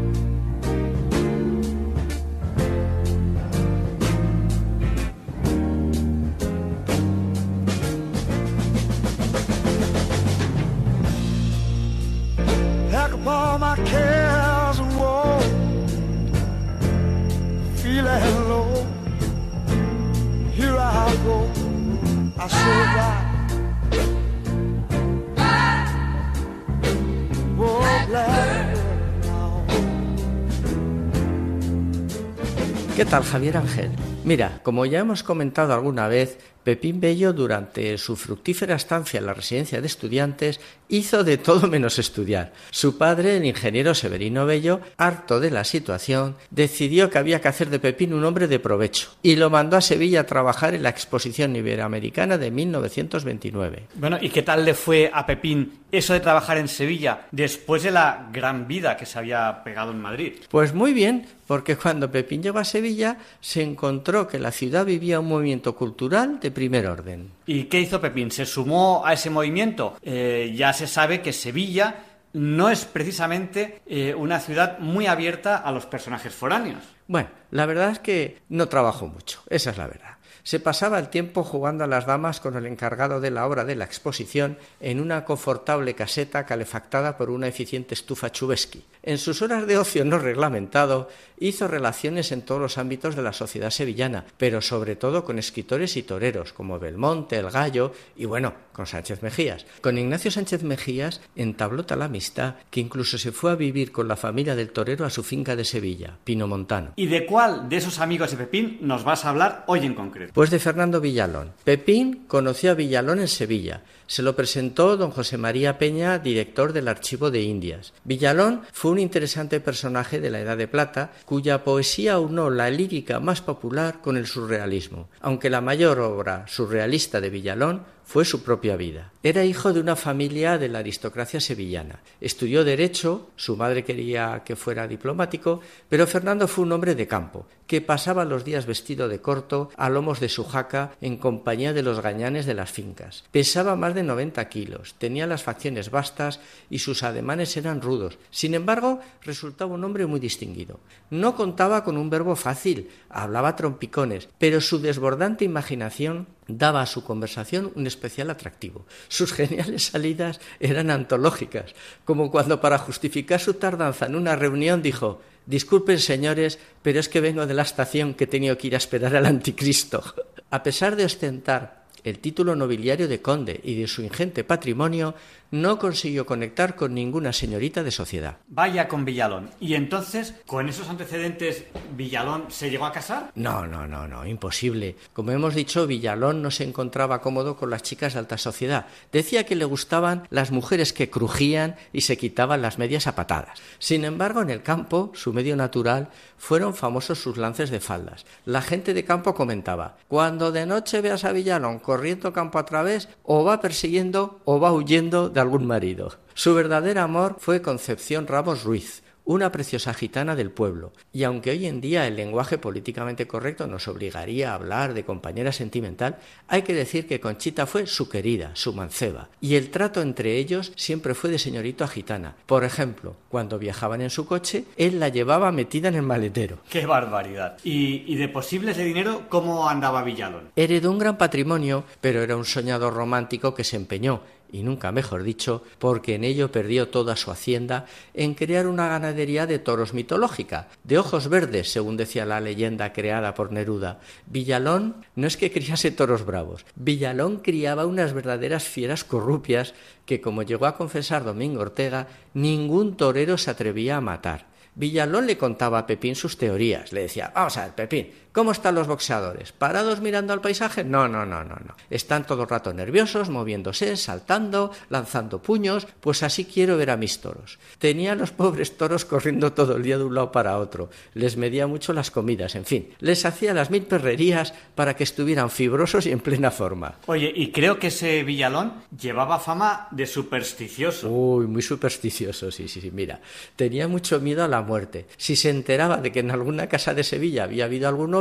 ¿Qué tal, Javier Ángel? Mira, como ya hemos comentado alguna vez, Pepín Bello, durante su fructífera estancia en la residencia de estudiantes, hizo de todo menos estudiar. Su padre, el ingeniero Severino Bello, harto de la situación, decidió que había que hacer de Pepín un hombre de provecho y lo mandó a Sevilla a trabajar en la Exposición Iberoamericana de 1929. Bueno, ¿y qué tal le fue a Pepín eso de trabajar en Sevilla después de la gran vida que se había pegado en Madrid? Pues muy bien, porque cuando Pepín llegó a Sevilla se encontró que la ciudad vivía un movimiento cultural de primer orden. ¿Y qué hizo Pepín? ¿Se sumó a ese movimiento? Eh, ya se sabe que Sevilla no es precisamente eh, una ciudad muy abierta a los personajes foráneos. Bueno, la verdad es que no trabajó mucho, esa es la verdad se pasaba el tiempo jugando a las damas con el encargado de la obra de la exposición en una confortable caseta calefactada por una eficiente estufa Chubesky. En sus horas de ocio no reglamentado, hizo relaciones en todos los ámbitos de la sociedad sevillana, pero sobre todo con escritores y toreros como Belmonte, El Gallo y bueno, con Sánchez Mejías. Con Ignacio Sánchez Mejías entabló tal amistad que incluso se fue a vivir con la familia del torero a su finca de Sevilla, Pino Montano. ¿Y de cuál de esos amigos de Pepín nos vas a hablar hoy en concreto? Pues de Fernando Villalón. Pepín conoció a Villalón en Sevilla se lo presentó don José María Peña, director del Archivo de Indias. Villalón fue un interesante personaje de la Edad de Plata, cuya poesía unó la lírica más popular con el surrealismo, aunque la mayor obra surrealista de Villalón fue su propia vida. Era hijo de una familia de la aristocracia sevillana. Estudió Derecho, su madre quería que fuera diplomático, pero Fernando fue un hombre de campo, que pasaba los días vestido de corto, a lomos de su jaca, en compañía de los gañanes de las fincas. Pesaba más de 90 kilos, tenía las facciones vastas y sus ademanes eran rudos. Sin embargo, resultaba un hombre muy distinguido. No contaba con un verbo fácil, hablaba trompicones, pero su desbordante imaginación daba a su conversación un especial atractivo. Sus geniales salidas eran antológicas, como cuando para justificar su tardanza en una reunión dijo Disculpen, señores, pero es que vengo de la estación que he tenido que ir a esperar al anticristo. A pesar de ostentar el título nobiliario de conde y de su ingente patrimonio, no consiguió conectar con ninguna señorita de sociedad. Vaya con Villalón. ¿Y entonces, con esos antecedentes, Villalón se llegó a casar? No, no, no, no, imposible. Como hemos dicho, Villalón no se encontraba cómodo con las chicas de alta sociedad. Decía que le gustaban las mujeres que crujían y se quitaban las medias a patadas. Sin embargo, en el campo, su medio natural, fueron famosos sus lances de faldas. La gente de campo comentaba, cuando de noche veas a Villalón corriendo campo a través, o va persiguiendo o va huyendo de algún marido. Su verdadero amor fue Concepción Ramos Ruiz, una preciosa gitana del pueblo, y aunque hoy en día el lenguaje políticamente correcto nos obligaría a hablar de compañera sentimental, hay que decir que Conchita fue su querida, su manceba, y el trato entre ellos siempre fue de señorito a gitana. Por ejemplo, cuando viajaban en su coche, él la llevaba metida en el maletero. ¡Qué barbaridad! ¿Y, y de posibles de dinero cómo andaba Villalón? Heredó un gran patrimonio, pero era un soñador romántico que se empeñó y nunca mejor dicho, porque en ello perdió toda su hacienda en crear una ganadería de toros mitológica, de ojos verdes, según decía la leyenda creada por Neruda. Villalón no es que criase toros bravos, Villalón criaba unas verdaderas fieras corrupias que, como llegó a confesar Domingo Ortega, ningún torero se atrevía a matar. Villalón le contaba a Pepín sus teorías. Le decía, vamos a ver, Pepín, ¿cómo están los boxeadores? ¿Parados mirando al paisaje? No, no, no, no, no. Están todo el rato nerviosos, moviéndose, saltando, lanzando puños. Pues así quiero ver a mis toros. Tenía los pobres toros corriendo todo el día de un lado para otro. Les medía mucho las comidas, en fin. Les hacía las mil perrerías para que estuvieran fibrosos y en plena forma. Oye, y creo que ese Villalón llevaba fama de supersticioso. Uy, muy supersticioso, sí, sí, sí. Mira, tenía mucho miedo a la muerte. Si se enteraba de que en alguna casa de Sevilla había habido algún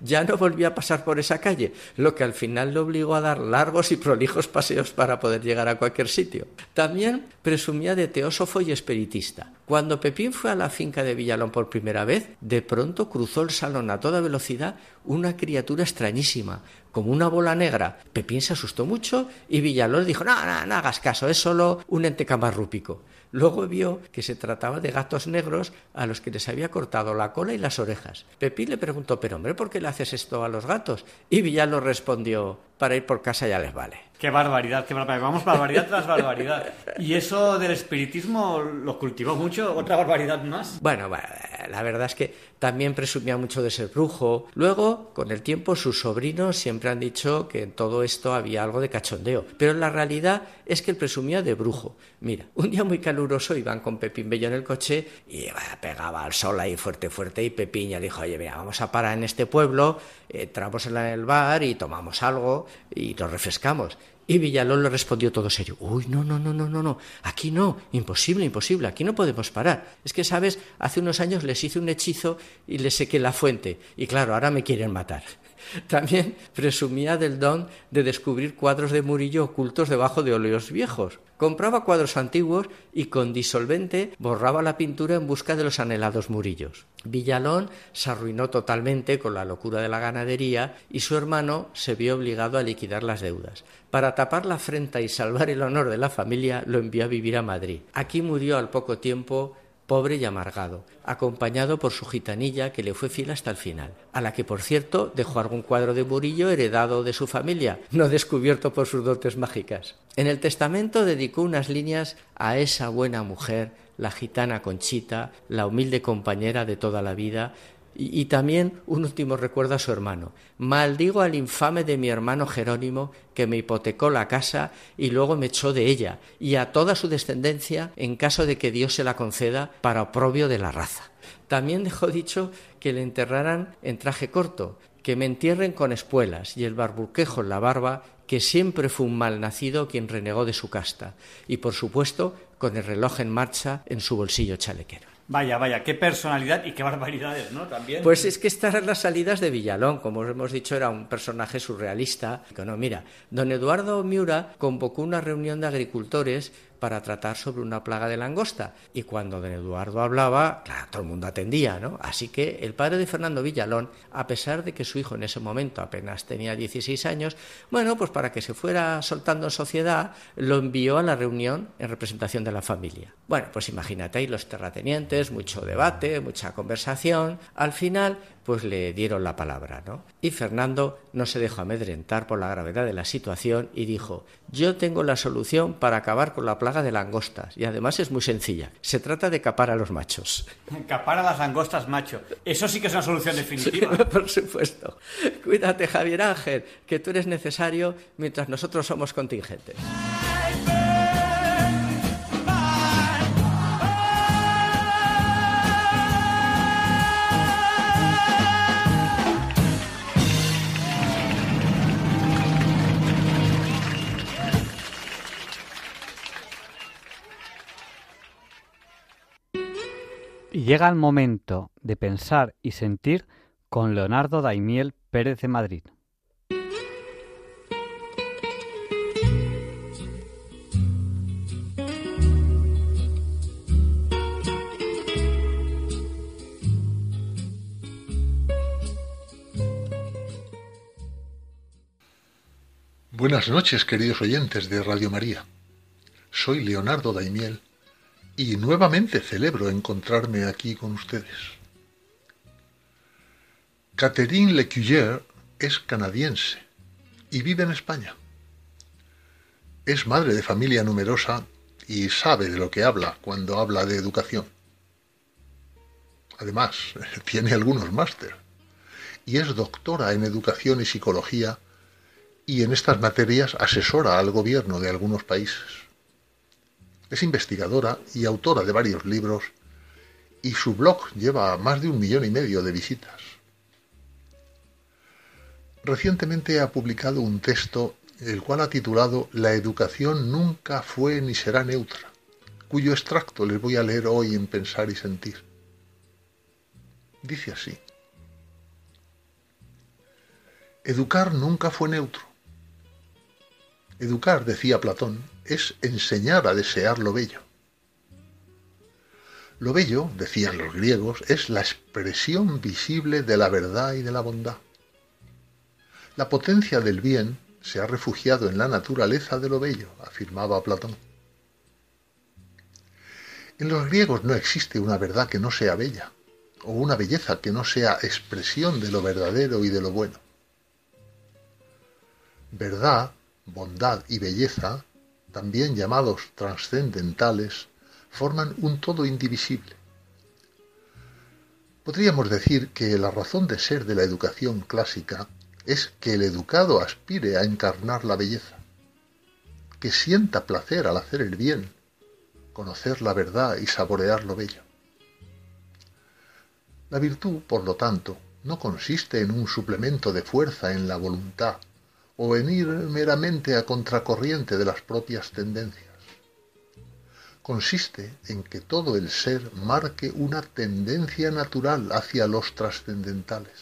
ya no volvía a pasar por esa calle, lo que al final le obligó a dar largos y prolijos paseos para poder llegar a cualquier sitio. También presumía de teósofo y espiritista. Cuando Pepín fue a la finca de Villalón por primera vez, de pronto cruzó el salón a toda velocidad una criatura extrañísima, como una bola negra. Pepín se asustó mucho y Villalón dijo, no, no, no hagas caso, es solo un ente camarrúpico. Luego vio que se trataba de gatos negros a los que les había cortado la cola y las orejas. Pepín le preguntó, pero hombre, ¿por qué le haces esto a los gatos? Y Villalón respondió, para ir por casa ya les vale. Qué barbaridad, qué barbaridad. Vamos barbaridad tras barbaridad. ¿Y eso del espiritismo lo cultivó mucho? ¿Otra barbaridad más? Bueno, la verdad es que también presumía mucho de ser brujo. Luego, con el tiempo, sus sobrinos siempre han dicho que en todo esto había algo de cachondeo. Pero la realidad es que él presumía de brujo. Mira, un día muy caluroso iban con Pepín Bello en el coche y pegaba al sol ahí fuerte, fuerte. Y Pepín ya dijo, oye, mira, vamos a parar en este pueblo, entramos en el bar y tomamos algo y nos refrescamos. Y Villalón le respondió todo serio, uy, no, no, no, no, no, no, aquí no, imposible, imposible, aquí no podemos parar. Es que, sabes, hace unos años les hice un hechizo y les sequé la fuente, y claro, ahora me quieren matar. También presumía del don de descubrir cuadros de Murillo ocultos debajo de óleos viejos. Compraba cuadros antiguos y con disolvente borraba la pintura en busca de los anhelados Murillos. Villalón se arruinó totalmente con la locura de la ganadería y su hermano se vio obligado a liquidar las deudas. Para tapar la afrenta y salvar el honor de la familia, lo envió a vivir a Madrid. Aquí murió al poco tiempo pobre y amargado, acompañado por su gitanilla que le fue fiel hasta el final, a la que por cierto dejó algún cuadro de Murillo heredado de su familia, no descubierto por sus dotes mágicas. En el testamento dedicó unas líneas a esa buena mujer, la gitana Conchita, la humilde compañera de toda la vida, y, también un último recuerdo a su hermano. Maldigo al infame de mi hermano Jerónimo que me hipotecó la casa y luego me echó de ella, y a toda su descendencia en caso de que Dios se la conceda para oprobio de la raza. También dejó dicho que le enterraran en traje corto, que me entierren con espuelas y el barbuquejo en la barba, que siempre fue un mal nacido quien renegó de su casta, y por supuesto con el reloj en marcha en su bolsillo chalequero. Vaya, vaya, qué personalidad y qué barbaridades, ¿no? También. Pues es que estas eran las salidas de Villalón, como os hemos dicho, era un personaje surrealista. No, mira, don Eduardo Miura convocó una reunión de agricultores para tratar sobre una plaga de langosta. Y cuando don Eduardo hablaba, claro, todo el mundo atendía, ¿no? Así que el padre de Fernando Villalón, a pesar de que su hijo en ese momento apenas tenía 16 años, bueno, pues para que se fuera soltando en sociedad, lo envió a la reunión en representación de la familia. Bueno, pues imagínate ahí los terratenientes, mucho debate, mucha conversación. Al final, pues le dieron la palabra, ¿no? Y Fernando no se dejó amedrentar por la gravedad de la situación y dijo, yo tengo la solución para acabar con la plaga de langostas y además es muy sencilla, se trata de capar a los machos. Capar a las langostas macho, eso sí que es una solución definitiva. por supuesto. Cuídate Javier Ángel, que tú eres necesario mientras nosotros somos contingentes. Y llega el momento de pensar y sentir con Leonardo Daimiel Pérez de Madrid. Buenas noches, queridos oyentes de Radio María. Soy Leonardo Daimiel y nuevamente celebro encontrarme aquí con ustedes. Catherine Lecuyer es canadiense y vive en España. Es madre de familia numerosa y sabe de lo que habla cuando habla de educación. Además, tiene algunos máster. Y es doctora en educación y psicología y en estas materias asesora al gobierno de algunos países. Es investigadora y autora de varios libros y su blog lleva más de un millón y medio de visitas. Recientemente ha publicado un texto el cual ha titulado La educación nunca fue ni será neutra, cuyo extracto les voy a leer hoy en Pensar y Sentir. Dice así. Educar nunca fue neutro. Educar, decía Platón, es enseñar a desear lo bello. Lo bello, decían los griegos, es la expresión visible de la verdad y de la bondad. La potencia del bien se ha refugiado en la naturaleza de lo bello, afirmaba Platón. En los griegos no existe una verdad que no sea bella, o una belleza que no sea expresión de lo verdadero y de lo bueno. Verdad, bondad y belleza, también llamados trascendentales, forman un todo indivisible. Podríamos decir que la razón de ser de la educación clásica es que el educado aspire a encarnar la belleza, que sienta placer al hacer el bien, conocer la verdad y saborear lo bello. La virtud, por lo tanto, no consiste en un suplemento de fuerza en la voluntad o en ir meramente a contracorriente de las propias tendencias consiste en que todo el ser marque una tendencia natural hacia los trascendentales.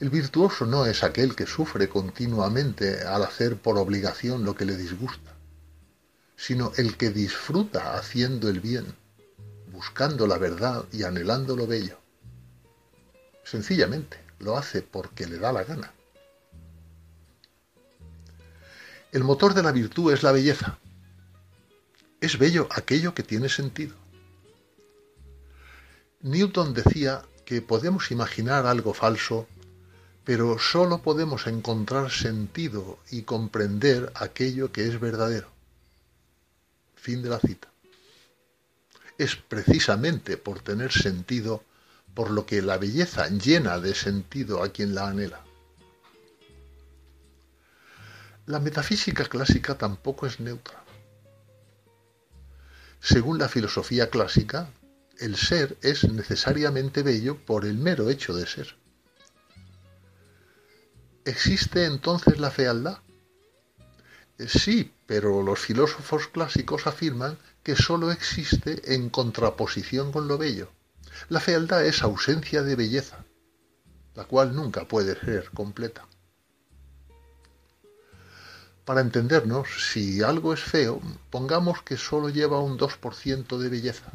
El virtuoso no es aquel que sufre continuamente al hacer por obligación lo que le disgusta, sino el que disfruta haciendo el bien, buscando la verdad y anhelando lo bello. Sencillamente lo hace porque le da la gana. El motor de la virtud es la belleza, es bello aquello que tiene sentido. Newton decía que podemos imaginar algo falso, pero sólo podemos encontrar sentido y comprender aquello que es verdadero. Fin de la cita. Es precisamente por tener sentido por lo que la belleza llena de sentido a quien la anhela. La metafísica clásica tampoco es neutra. Según la filosofía clásica, el ser es necesariamente bello por el mero hecho de ser. ¿Existe entonces la fealdad? Eh, sí, pero los filósofos clásicos afirman que sólo existe en contraposición con lo bello. La fealdad es ausencia de belleza, la cual nunca puede ser completa. Para entendernos, si algo es feo, pongamos que solo lleva un 2% de belleza.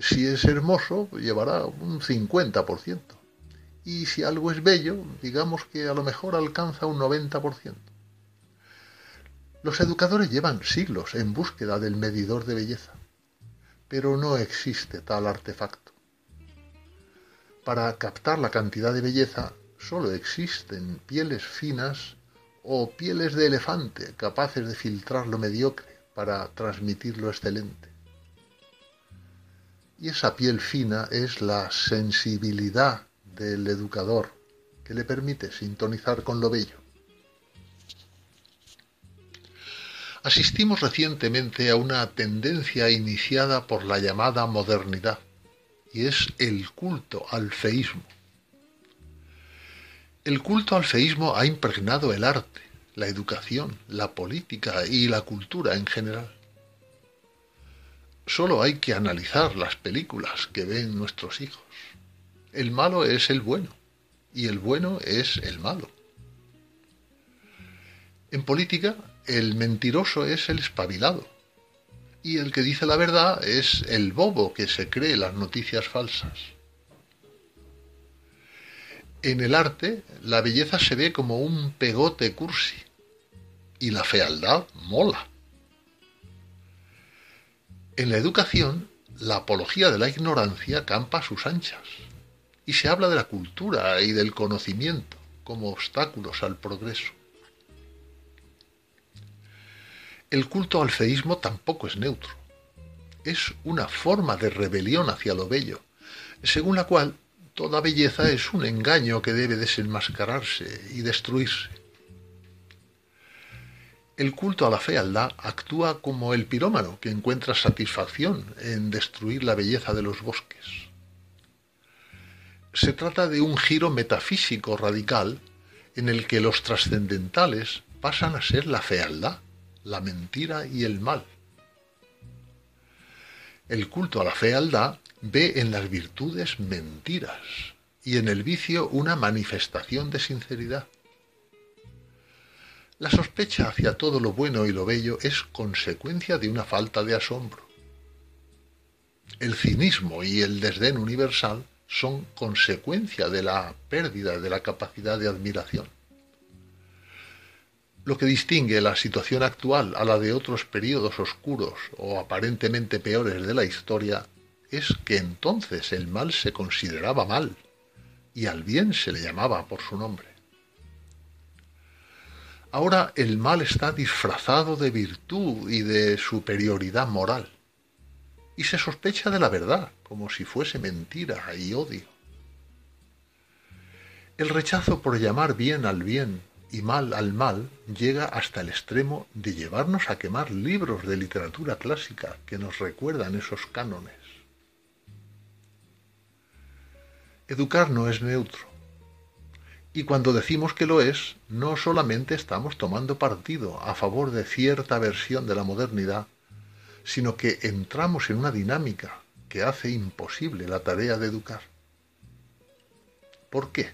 Si es hermoso, llevará un 50%. Y si algo es bello, digamos que a lo mejor alcanza un 90%. Los educadores llevan siglos en búsqueda del medidor de belleza, pero no existe tal artefacto. Para captar la cantidad de belleza, solo existen pieles finas o pieles de elefante capaces de filtrar lo mediocre para transmitir lo excelente. Y esa piel fina es la sensibilidad del educador que le permite sintonizar con lo bello. Asistimos recientemente a una tendencia iniciada por la llamada modernidad, y es el culto al feísmo. El culto al feísmo ha impregnado el arte, la educación, la política y la cultura en general. Solo hay que analizar las películas que ven nuestros hijos. El malo es el bueno y el bueno es el malo. En política, el mentiroso es el espabilado y el que dice la verdad es el bobo que se cree las noticias falsas. En el arte, la belleza se ve como un pegote cursi y la fealdad mola. En la educación, la apología de la ignorancia campa a sus anchas y se habla de la cultura y del conocimiento como obstáculos al progreso. El culto al feísmo tampoco es neutro. es una forma de rebelión hacia lo bello, según la cual toda belleza es un engaño que debe desenmascararse y destruirse. El culto a la fealdad actúa como el pirómano que encuentra satisfacción en destruir la belleza de los bosques. Se trata de un giro metafísico radical en el que los trascendentales pasan a ser la fealdad, la mentira y el mal. El culto a la fealdad ve en las virtudes mentiras y en el vicio una manifestación de sinceridad. La sospecha hacia todo lo bueno y lo bello es consecuencia de una falta de asombro. El cinismo y el desdén universal son consecuencia de la pérdida de la capacidad de admiración. Lo que distingue la situación actual a la de otros periodos oscuros o aparentemente peores de la historia es que entonces el mal se consideraba mal y al bien se le llamaba por su nombre. Ahora el mal está disfrazado de virtud y de superioridad moral y se sospecha de la verdad como si fuese mentira y odio. El rechazo por llamar bien al bien y mal al mal llega hasta el extremo de llevarnos a quemar libros de literatura clásica que nos recuerdan esos cánones. Educar no es neutro. Y cuando decimos que lo es, no solamente estamos tomando partido a favor de cierta versión de la modernidad, sino que entramos en una dinámica que hace imposible la tarea de educar. ¿Por qué?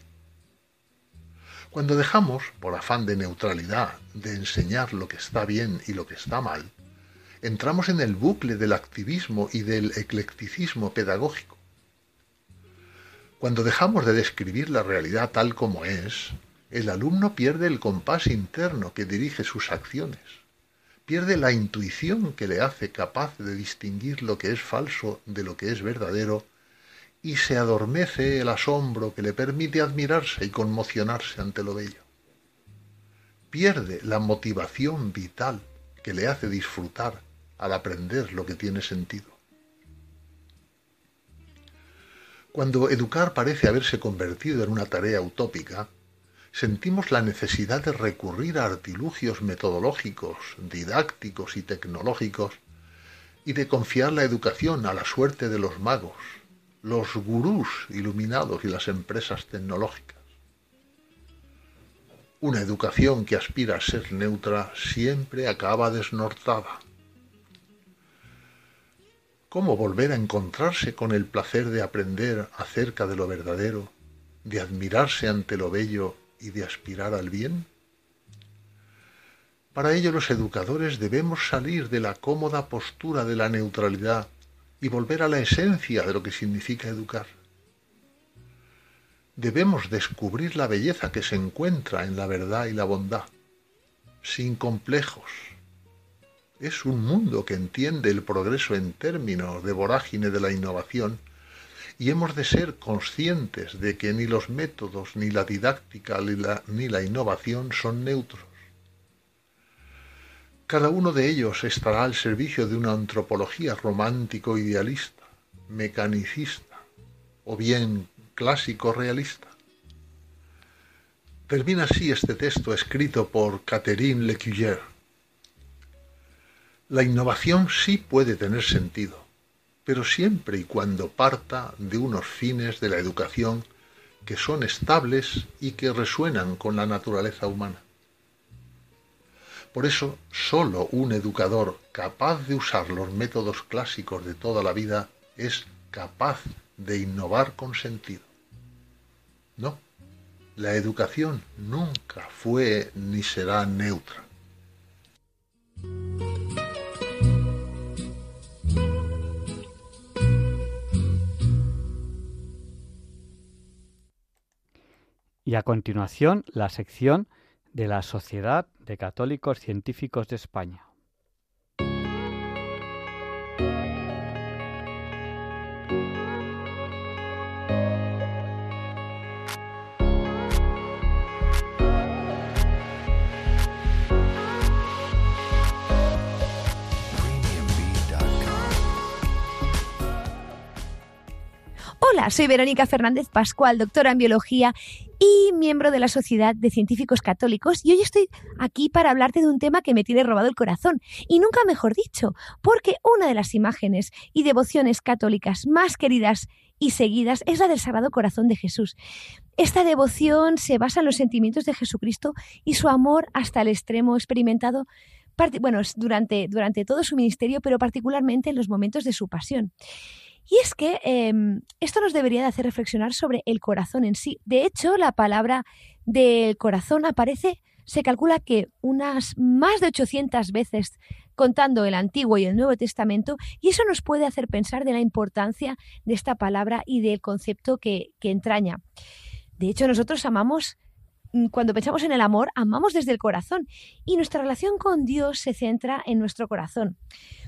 Cuando dejamos, por afán de neutralidad, de enseñar lo que está bien y lo que está mal, entramos en el bucle del activismo y del eclecticismo pedagógico. Cuando dejamos de describir la realidad tal como es, el alumno pierde el compás interno que dirige sus acciones, pierde la intuición que le hace capaz de distinguir lo que es falso de lo que es verdadero y se adormece el asombro que le permite admirarse y conmocionarse ante lo bello. Pierde la motivación vital que le hace disfrutar al aprender lo que tiene sentido. Cuando educar parece haberse convertido en una tarea utópica, sentimos la necesidad de recurrir a artilugios metodológicos, didácticos y tecnológicos y de confiar la educación a la suerte de los magos, los gurús iluminados y las empresas tecnológicas. Una educación que aspira a ser neutra siempre acaba desnortada. ¿Cómo volver a encontrarse con el placer de aprender acerca de lo verdadero, de admirarse ante lo bello y de aspirar al bien? Para ello los educadores debemos salir de la cómoda postura de la neutralidad y volver a la esencia de lo que significa educar. Debemos descubrir la belleza que se encuentra en la verdad y la bondad, sin complejos. Es un mundo que entiende el progreso en términos de vorágine de la innovación y hemos de ser conscientes de que ni los métodos, ni la didáctica, ni la, innovación son neutros cada uno de ellos estará al servicio de una antropología romántico idealista, mecanicista o bien clásico realista. Termina así este texto escrito por Catherine Lecuyer. La innovación sí puede tener sentido, pero siempre y cuando parta de unos fines de la educación que son estables y que resuenan con la naturaleza humana. Por eso, solo un educador capaz de usar los métodos clásicos de toda la vida es capaz de innovar con sentido. No, la educación nunca fue ni será neutra. Y a continuación, la sección de la Sociedad de Católicos Científicos de España. Hola, soy Verónica Fernández Pascual, doctora en biología y miembro de la Sociedad de Científicos Católicos y hoy estoy aquí para hablarte de un tema que me tiene robado el corazón y nunca mejor dicho, porque una de las imágenes y devociones católicas más queridas y seguidas es la del Sagrado Corazón de Jesús. Esta devoción se basa en los sentimientos de Jesucristo y su amor hasta el extremo experimentado bueno, durante, durante todo su ministerio, pero particularmente en los momentos de su pasión. Y es que em, esto nos debería de hacer reflexionar sobre el corazón en sí. De hecho, la palabra del corazón aparece, se calcula que unas más de 800 veces contando el Antiguo y el Nuevo Testamento, y eso nos puede hacer pensar de la importancia de esta palabra y del concepto que, que entraña. De hecho, nosotros amamos cuando pensamos en el amor, amamos desde el corazón y nuestra relación con Dios se centra en nuestro corazón.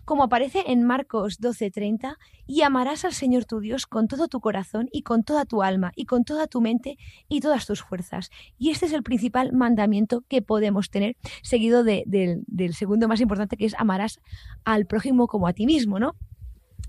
Como aparece en Marcos 12:30, y amarás al Señor tu Dios con todo tu corazón y con toda tu alma y con toda tu mente y todas tus fuerzas. Y este es el principal mandamiento que podemos tener, seguido del segundo más importante que es amarás al prójimo como a ti mismo, ¿no?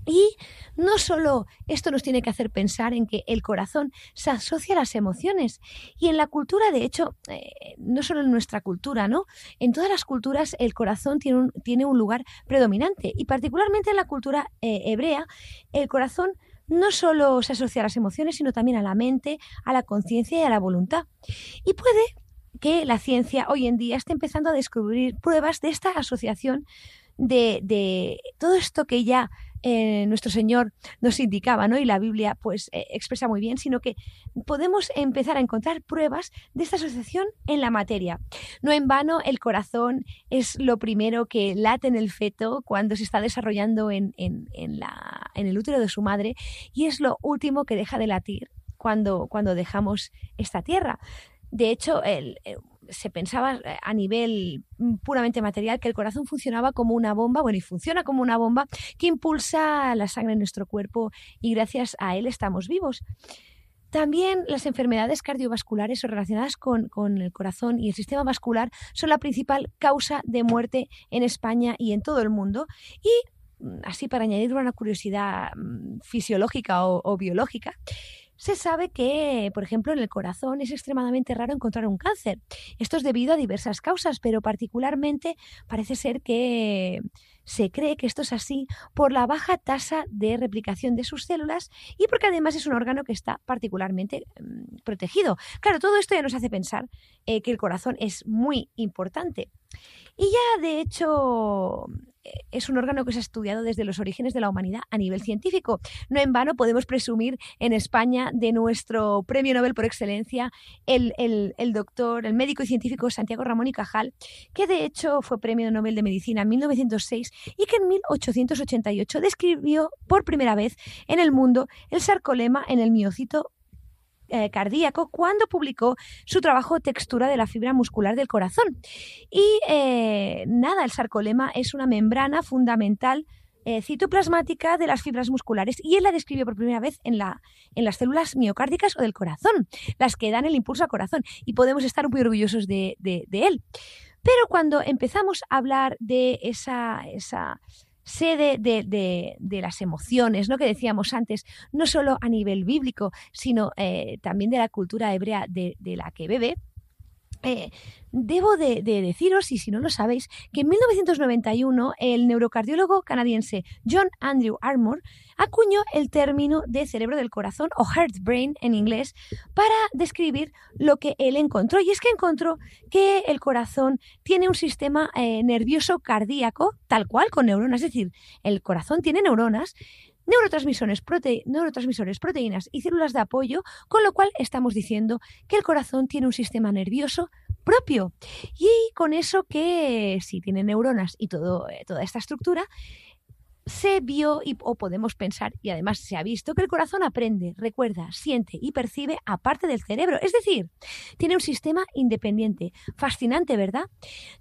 Y no solo esto nos tiene que hacer pensar en que el corazón se asocia a las emociones y en la cultura, de hecho, eh, no solo en nuestra cultura, ¿no? En todas las culturas el corazón tiene un, tiene un lugar predominante y particularmente en la cultura eh, hebrea el corazón no solo se asocia a las emociones, sino también a la mente, a la conciencia y a la voluntad. Y puede que la ciencia hoy en día esté empezando a descubrir pruebas de esta asociación de, de todo esto que ya eh, nuestro Señor nos indicaba, ¿no? Y la Biblia pues eh, expresa muy bien, sino que podemos empezar a encontrar pruebas de esta asociación en la materia. No en vano, el corazón es lo primero que late en el feto cuando se está desarrollando en, en el útero de su madre y es lo último que deja de latir cuando, cuando dejamos esta tierra. De hecho, el, eh, se pensaba eh, a nivel mm, puramente material que el corazón funcionaba como una bomba, bueno, y funciona como una bomba que impulsa la sangre en nuestro cuerpo y gracias a él estamos vivos. También las enfermedades cardiovasculares o relacionadas con, con, el corazón y el sistema vascular son la principal causa de muerte en España y en todo el mundo. Y mm, así para añadir una curiosidad mm, fisiológica o biológica, se sabe que, por ejemplo, en el corazón es extremadamente raro encontrar un cáncer. Esto es debido a diversas causas, pero particularmente parece ser que se cree que esto es así por la baja tasa de replicación de sus células y porque además es un órgano que está particularmente mm, protegido. Claro, todo esto ya nos hace pensar eh, que el corazón es muy importante. Y ya, de hecho, es un órgano que se ha estudiado desde los orígenes de la humanidad a nivel científico. No en vano podemos presumir en España de nuestro premio Nobel por excelencia, el, doctor, el médico y científico Santiago Ramón y Cajal, que de hecho fue premio Nobel de Medicina en 1906 y que en 1888 describió por primera vez en el mundo el sarcolema en el miocito eh, cardíaco cuando publicó su trabajo Textura de la fibra muscular del corazón. Y eh, nada, el sarcolema es una membrana fundamental eh, citoplasmática de las fibras musculares y él la describió por primera vez en, la, en las células miocárdicas o del corazón, las que dan el impulso al corazón y podemos estar muy orgullosos de, él. Pero cuando empezamos a hablar de esa sede de, de, las emociones, ¿no? que decíamos antes, no solo a nivel bíblico, sino eh, también de la cultura hebrea de, la que bebe, eh, debo de, deciros, y si no lo sabéis, que en 1991 el neurocardiólogo canadiense John Andrew Armour acuñó el término de cerebro del corazón o heart brain en inglés para describir lo que él encontró. Y es que encontró que el corazón tiene un sistema eh, nervioso cardíaco tal cual con neuronas, es decir, el corazón tiene neuronas neurotransmisores, neurotransmisores, proteínas y células de apoyo, con lo cual estamos diciendo que el corazón tiene un sistema nervioso propio. Y con eso que si tiene neuronas y todo, eh, toda esta estructura, se vio y, o podemos pensar, y además se ha visto, que el corazón aprende, recuerda, siente y percibe aparte del cerebro. Es decir, tiene un sistema independiente. Fascinante, ¿verdad?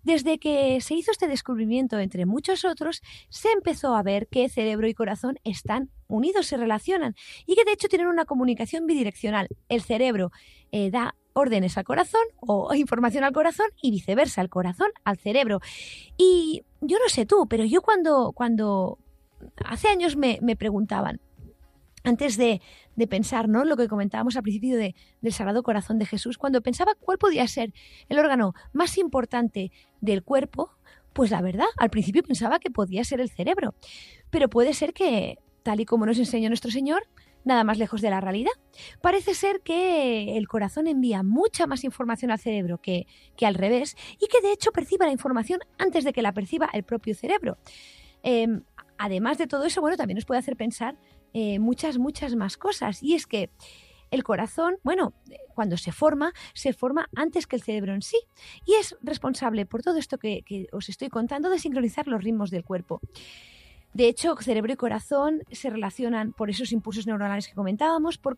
Desde que se hizo este descubrimiento, entre muchos otros, se empezó a ver que cerebro y corazón están unidos, se relacionan y que de hecho tienen una comunicación bidireccional. El cerebro eh, da órdenes al corazón o información al corazón y viceversa, el corazón al cerebro. Y yo no sé tú, pero yo cuando, cuando hace años me, preguntaban, antes de, pensar, ¿no? Lo que comentábamos al principio de, del Sagrado Corazón de Jesús, cuando pensaba cuál podía ser el órgano más importante del cuerpo, pues la verdad, al principio pensaba que podía ser el cerebro. Pero puede ser que, tal y como nos enseñó nuestro Señor, nada más lejos de la realidad. Parece ser que el corazón envía mucha más información al cerebro que, que al revés y que de hecho perciba la información antes de que la perciba el propio cerebro. Em, además de todo eso, bueno, también nos puede hacer pensar eh, muchas, muchas más cosas. Y es que el corazón, bueno, cuando se forma, se forma antes que el cerebro en sí. Y es responsable por todo esto que, os estoy contando de sincronizar los ritmos del cuerpo. De hecho, cerebro y corazón se relacionan por esos impulsos neuronales que comentábamos, por,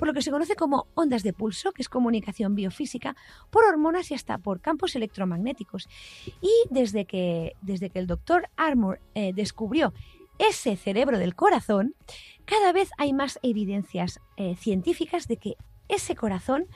lo que se conoce como ondas de pulso, que es comunicación biofísica, por hormonas y hasta por campos electromagnéticos. Y desde que, desde que el doctor Armour eh, descubrió ese cerebro del corazón, cada vez hay más evidencias eh, científicas de que ese corazón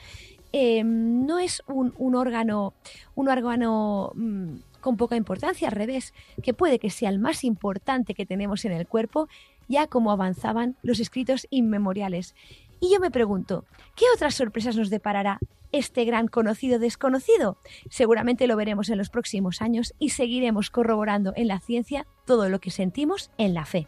em, no es un, órgano, un órgano mm, con poca importancia, al revés, que puede que sea el más importante que tenemos en el cuerpo, ya como avanzaban los escritos inmemoriales. Y yo me pregunto, ¿qué otras sorpresas nos deparará este gran conocido desconocido? Seguramente lo veremos en los próximos años y seguiremos corroborando en la ciencia todo lo que sentimos en la fe.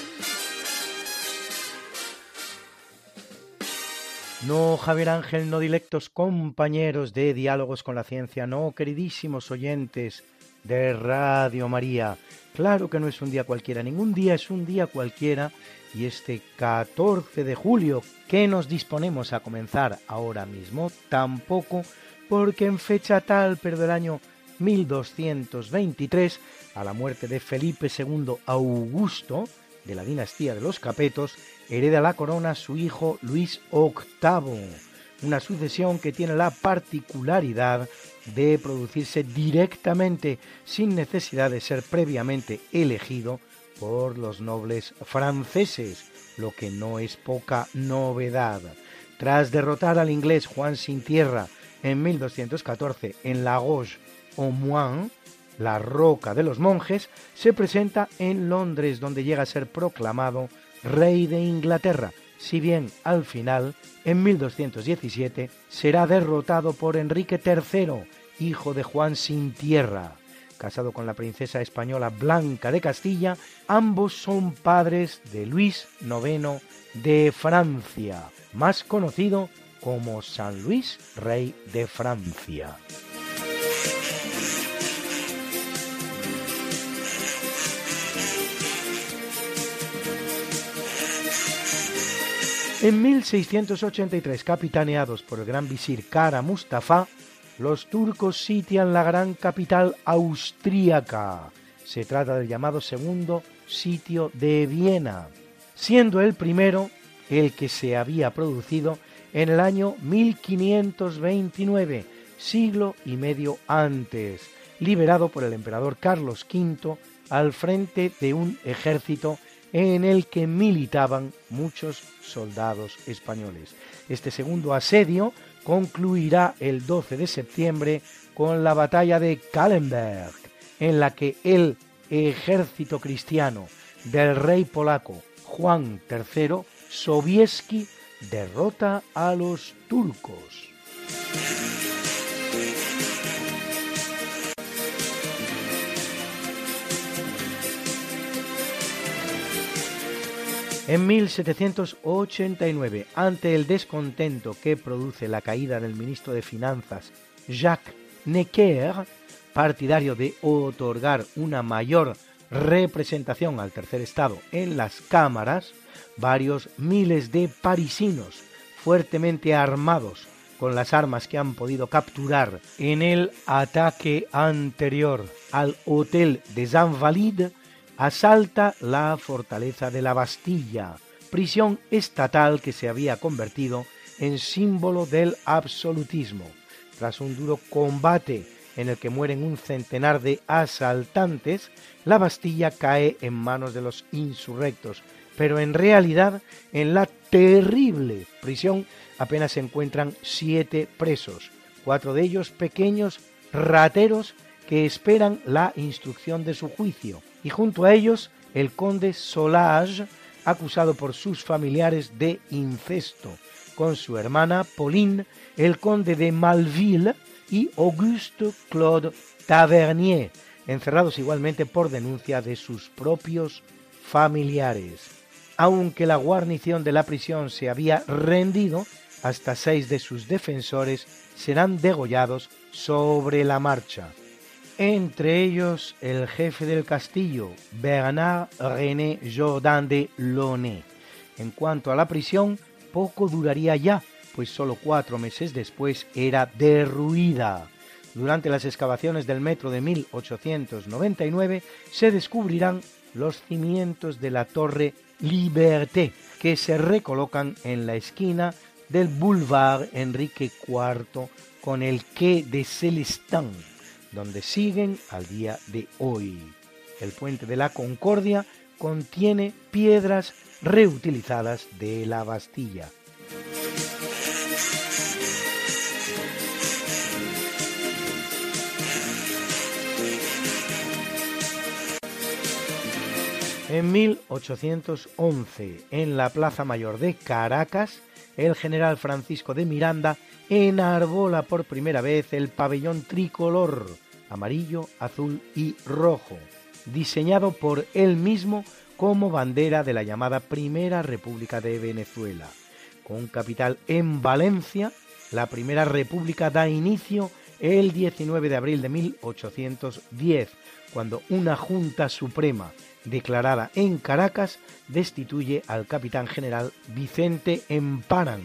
No, Javier Ángel, no directos compañeros de Diálogos con la Ciencia, no, queridísimos oyentes de Radio María. Claro que no es un día cualquiera, ningún día es un día cualquiera y este 14 de julio que nos disponemos a comenzar ahora mismo, tampoco porque en fecha tal, pero del año 1223, a la muerte de Felipe II Augusto, de la dinastía de los Capetos, hereda la corona su hijo Luis VIII, una sucesión que tiene la particularidad de producirse directamente sin necesidad de ser previamente elegido por los nobles franceses, lo que no es poca novedad. Tras derrotar al inglés Juan Sin Tierra en 1214 en Lagos au Moins, la Roca de los Monjes, se presenta en Londres, donde llega a ser proclamado rey de Inglaterra, si bien al final, en 1217, será derrotado por Enrique III, hijo de Juan sin tierra. Casado con la princesa española Blanca de Castilla, ambos son padres de Luis IX de Francia, más conocido como San Luis, rey de Francia. En 1683, capitaneados por el gran visir Kara Mustafa, los turcos sitian la gran capital austríaca. Se trata del llamado segundo sitio de Viena, siendo el primero el que se había producido en el año 1529, siglo y medio antes, liberado por el emperador Carlos V al frente de un ejército en el que militaban muchos soldados españoles. Este segundo asedio concluirá el 12 de septiembre con la batalla de Kallenberg, en la que el ejército cristiano del rey polaco Juan III Sobieski derrota a los turcos. En 1789, ante el descontento que produce la caída del ministro de Finanzas Jacques Necker, partidario de otorgar una mayor representación al tercer estado en las cámaras, varios miles de parisinos fuertemente armados con las armas que han podido capturar en el ataque anterior al Hotel des Invalides, asalta la fortaleza de la Bastilla, prisión estatal que se había convertido en símbolo del absolutismo. Tras un duro combate en el que mueren un centenar de asaltantes, la Bastilla cae en manos de los insurrectos, pero en realidad en la terrible prisión apenas se encuentran siete presos, cuatro de ellos pequeños rateros que esperan la instrucción de su juicio, y junto a ellos el conde Solage, acusado por sus familiares de incesto, con su hermana Pauline, el conde de Malville y Auguste Claude Tavernier, encerrados igualmente por denuncia de sus propios familiares. Aunque la guarnición de la prisión se había rendido, hasta seis de sus defensores serán degollados sobre la marcha. Entre ellos el jefe del castillo, Bernard René Jordan de Launay. En cuanto a la prisión, poco duraría ya, pues solo cuatro meses después era derruida. Durante las excavaciones del metro de 1899 se descubrirán los cimientos de la torre Liberté, que se recolocan en la esquina del Boulevard Enrique IV con el Quai de Celestin, donde siguen al día de hoy. El puente de la Concordia contiene piedras reutilizadas de la Bastilla. En 1811, en la Plaza Mayor de Caracas, el general Francisco de Miranda enarbola por primera vez el pabellón tricolor, amarillo, azul y rojo, diseñado por él mismo como bandera de la llamada Primera República de Venezuela. Con capital en Valencia, la Primera República da inicio el 19 de abril de 1810, cuando una Junta Suprema declarada en Caracas, destituye al capitán general Vicente Emparan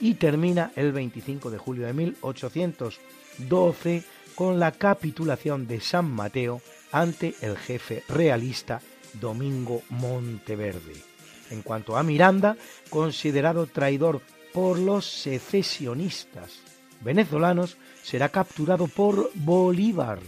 y termina el 25 de julio de 1812 con la capitulación de San Mateo ante el jefe realista Domingo Monteverde. En cuanto a Miranda, considerado traidor por los secesionistas venezolanos, será capturado por Bolívar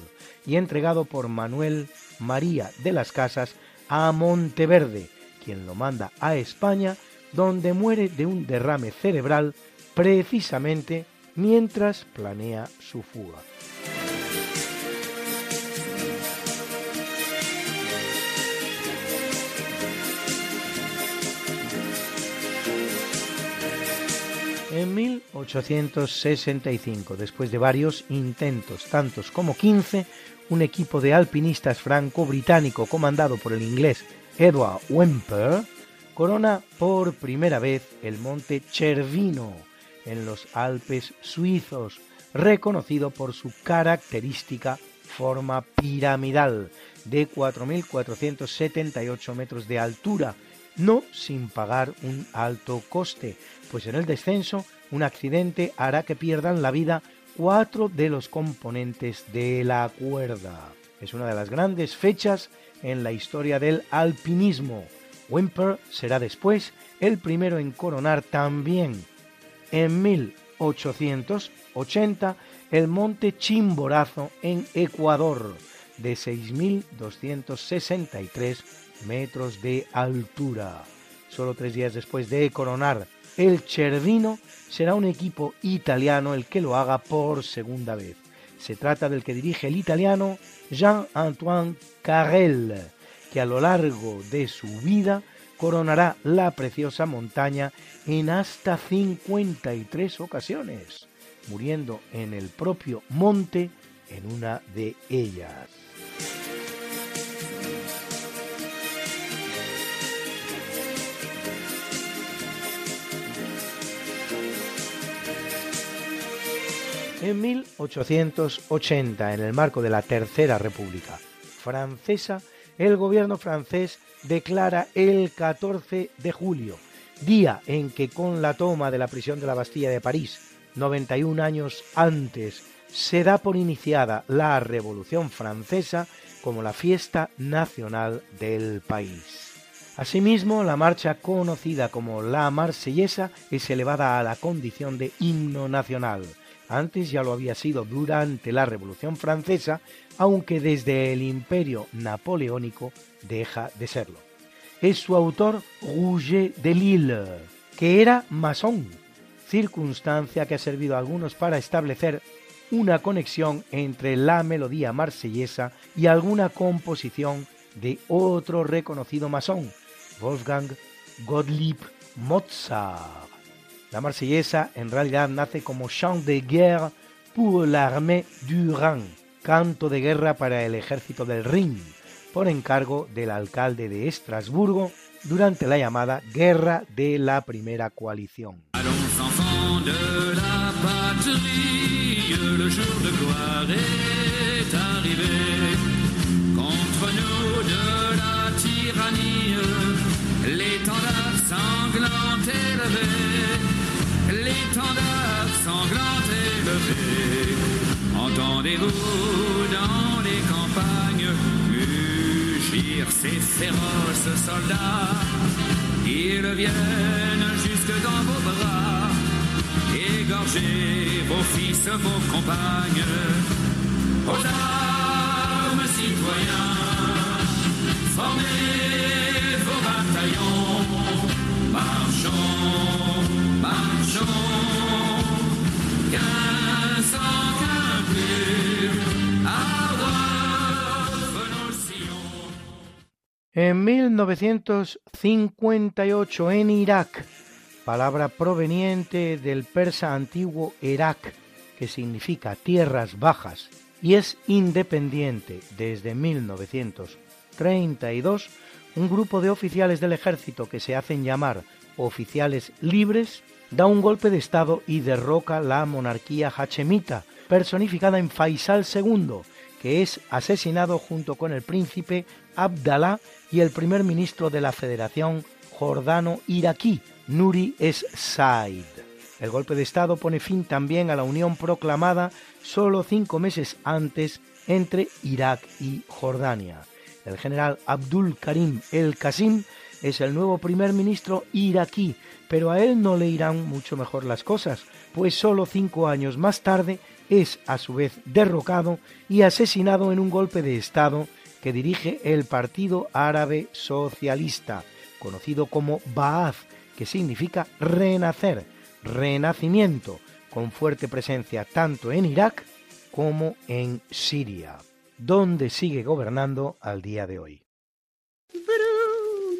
y entregado por Manuel María de las Casas a Monteverde, quien lo manda a España, donde muere de un derrame cerebral precisamente mientras planea su fuga. En 1865, después de varios intentos, tantos como 15, un equipo de alpinistas franco-británico comandado por el inglés Edward Whymper corona por primera vez el monte Cervino en los Alpes suizos, reconocido por su característica forma piramidal de 4.478 metros de altura, no sin pagar un alto coste, pues en el descenso un accidente hará que pierdan la vida cuatro de los componentes de la cuerda. Es una de las grandes fechas en la historia del alpinismo. Wimper será después el primero en coronar también en 1880 el monte Chimborazo en Ecuador de 6.263 metros de altura. Solo tres días después de coronar el Cervino será un equipo italiano el que lo haga por segunda vez. Se trata del que dirige el italiano Jean-Antoine Carrel, que a lo largo de su vida coronará la preciosa montaña en hasta 53 ocasiones, muriendo en el propio monte en una de ellas. En 1880, en el marco de la Tercera República Francesa, el gobierno francés declara el 14 de julio, día en que con la toma de la prisión de la Bastilla de París, 91 años antes, se da por iniciada la Revolución Francesa como la fiesta nacional del país. Asimismo, la marcha conocida como la Marsellesa es elevada a la condición de himno nacional. Antes ya lo había sido durante la Revolución Francesa, aunque desde el Imperio Napoleónico deja de serlo. Es su autor Rouget de Lille, que era masón, circunstancia que ha servido a algunos para establecer una conexión entre la melodía marsellesa y alguna composición de otro reconocido masón, Wolfgang Gottlieb Mozart. La marsellesa en realidad nace como chant de guerre pour l'armée du Rhin, canto de guerra para el ejército del Rin, por encargo del alcalde de Estrasburgo durante la llamada Guerra de la Primera Coalición. Entendez-vous dans les campagnes mugir ces féroces soldats. Ils viennent jusque dans vos bras égorger vos fils, vos compagnes. Aux armes, citoyens, formez vos bataillons, marchons, marchons, En 1958 en Irak, palabra proveniente del persa antiguo Irak, que significa tierras bajas, y es independiente desde 1932, un grupo de oficiales del ejército que se hacen llamar oficiales libres da un golpe de Estado y derroca la monarquía hachemita, personificada en Faisal II, que es asesinado junto con el príncipe Abdalá y el primer ministro de la Federación jordano-iraquí, Nuri es Said. El golpe de Estado pone fin también a la unión proclamada solo cinco meses antes entre Irak y Jordania. El general Abdul Karim el Qasim es el nuevo primer ministro iraquí, pero a él no le irán mucho mejor las cosas, pues solo cinco años más tarde es a su vez derrocado y asesinado en un golpe de Estado que dirige el Partido Árabe Socialista, conocido como Ba'ath, que significa renacer, renacimiento, con fuerte presencia tanto en Irak como en Siria, donde sigue gobernando al día de hoy.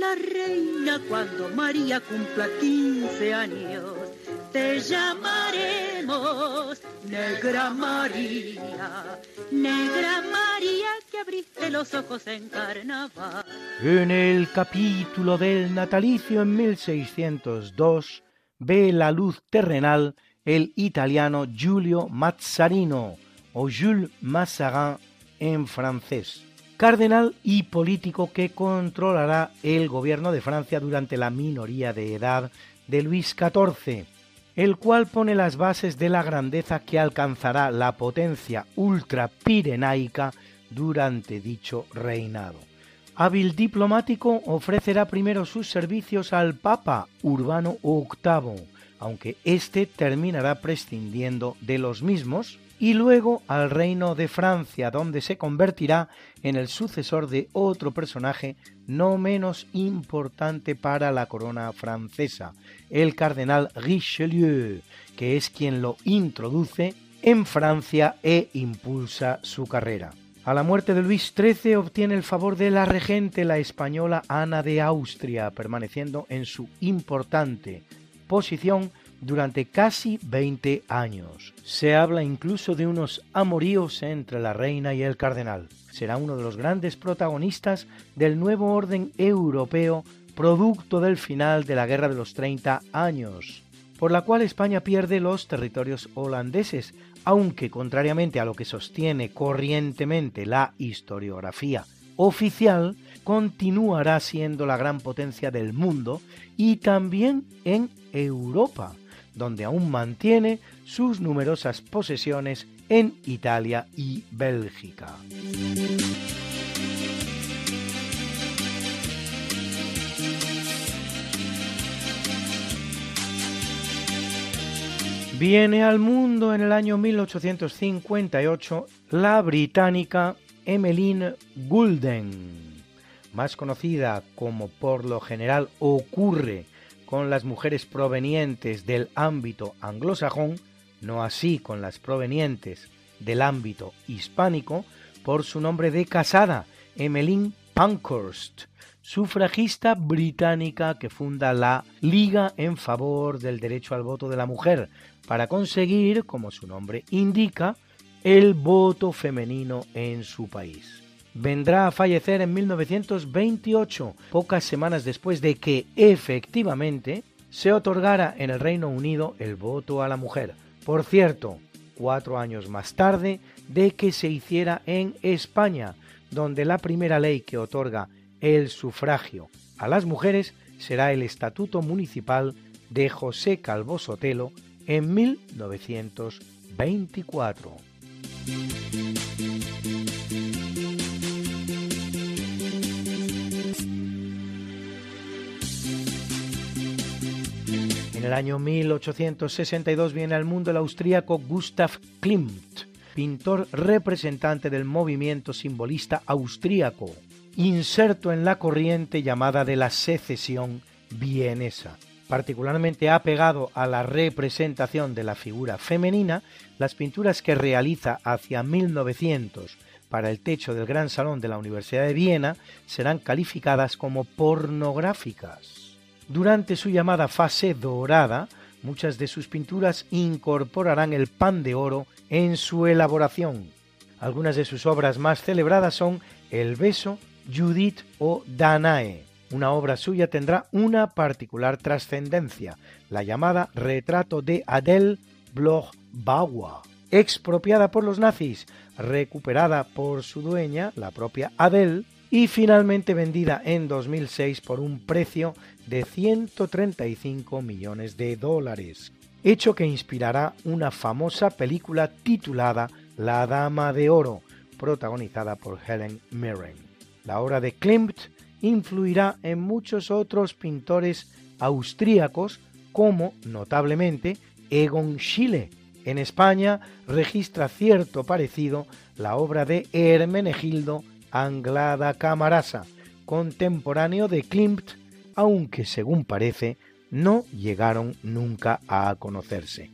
la reina cuando María cumpla 15 años. Te llamaremos Negra María, Negra María que abriste los ojos en carnaval. En el capítulo del natalicio en 1602 ve la luz terrenal el italiano Giulio Mazzarino o Jules Mazarin en francés cardenal y político que controlará el gobierno de Francia durante la minoría de edad de Luis XIV, el cual pone las bases de la grandeza que alcanzará la potencia ultrapirenaica durante dicho reinado. Hábil diplomático, ofrecerá primero sus servicios al Papa Urbano VIII, aunque éste terminará prescindiendo de los mismos y luego al reino de Francia, donde se convertirá en el sucesor de otro personaje no menos importante para la corona francesa, el cardenal Richelieu, que es quien lo introduce en Francia e impulsa su carrera. A la muerte de Luis XIII obtiene el favor de la regente, la española Ana de Austria, permaneciendo en su importante posición durante casi 20 años. Se habla incluso de unos amoríos entre la reina y el cardenal. Será uno de los grandes protagonistas del nuevo orden europeo producto del final de la Guerra de los 30 años, por la cual España pierde los territorios holandeses, aunque contrariamente a lo que sostiene corrientemente la historiografía oficial, continuará siendo la gran potencia del mundo y también en Europa, donde aún mantiene sus numerosas posesiones en Italia y Bélgica. Viene al mundo en el año 1858 la británica Emmeline Goulden, más conocida como por lo general ocurre con las mujeres provenientes del ámbito anglosajón, no así con las provenientes del ámbito hispánico, por su nombre de casada, Emmeline Pankhurst, sufragista británica que funda la Liga en favor del derecho al voto de la mujer, para conseguir, como su nombre indica, el voto femenino en su país. Vendrá a fallecer en 1928, pocas semanas después de que efectivamente se otorgara en el Reino Unido el voto a la mujer. Por cierto, cuatro años más tarde de que se hiciera en España, donde la primera ley que otorga el sufragio a las mujeres será el Estatuto Municipal de José Calvo Sotelo en 1924. El año 1862 viene al mundo el austríaco Gustav Klimt, pintor representante del movimiento simbolista austríaco, inserto en la corriente llamada de la secesión vienesa. Particularmente apegado a la representación de la figura femenina, las pinturas que realiza hacia 1900 para el techo del Gran Salón de la Universidad de Viena serán calificadas como pornográficas. Durante su llamada fase dorada, muchas de sus pinturas incorporarán el pan de oro en su elaboración. Algunas de sus obras más celebradas son El beso Judith o Danae. Una obra suya tendrá una particular trascendencia, la llamada Retrato de Adele Bloch-Bauer, expropiada por los nazis, recuperada por su dueña, la propia Adele, y finalmente vendida en 2006 por un precio de 135 millones de dólares, hecho que inspirará una famosa película titulada La Dama de Oro, protagonizada por Helen Mirren. La obra de Klimt influirá en muchos otros pintores austríacos, como notablemente Egon Schiele. En España registra cierto parecido la obra de Hermenegildo Anglada Camarasa, contemporáneo de Klimt, aunque según parece no llegaron nunca a conocerse.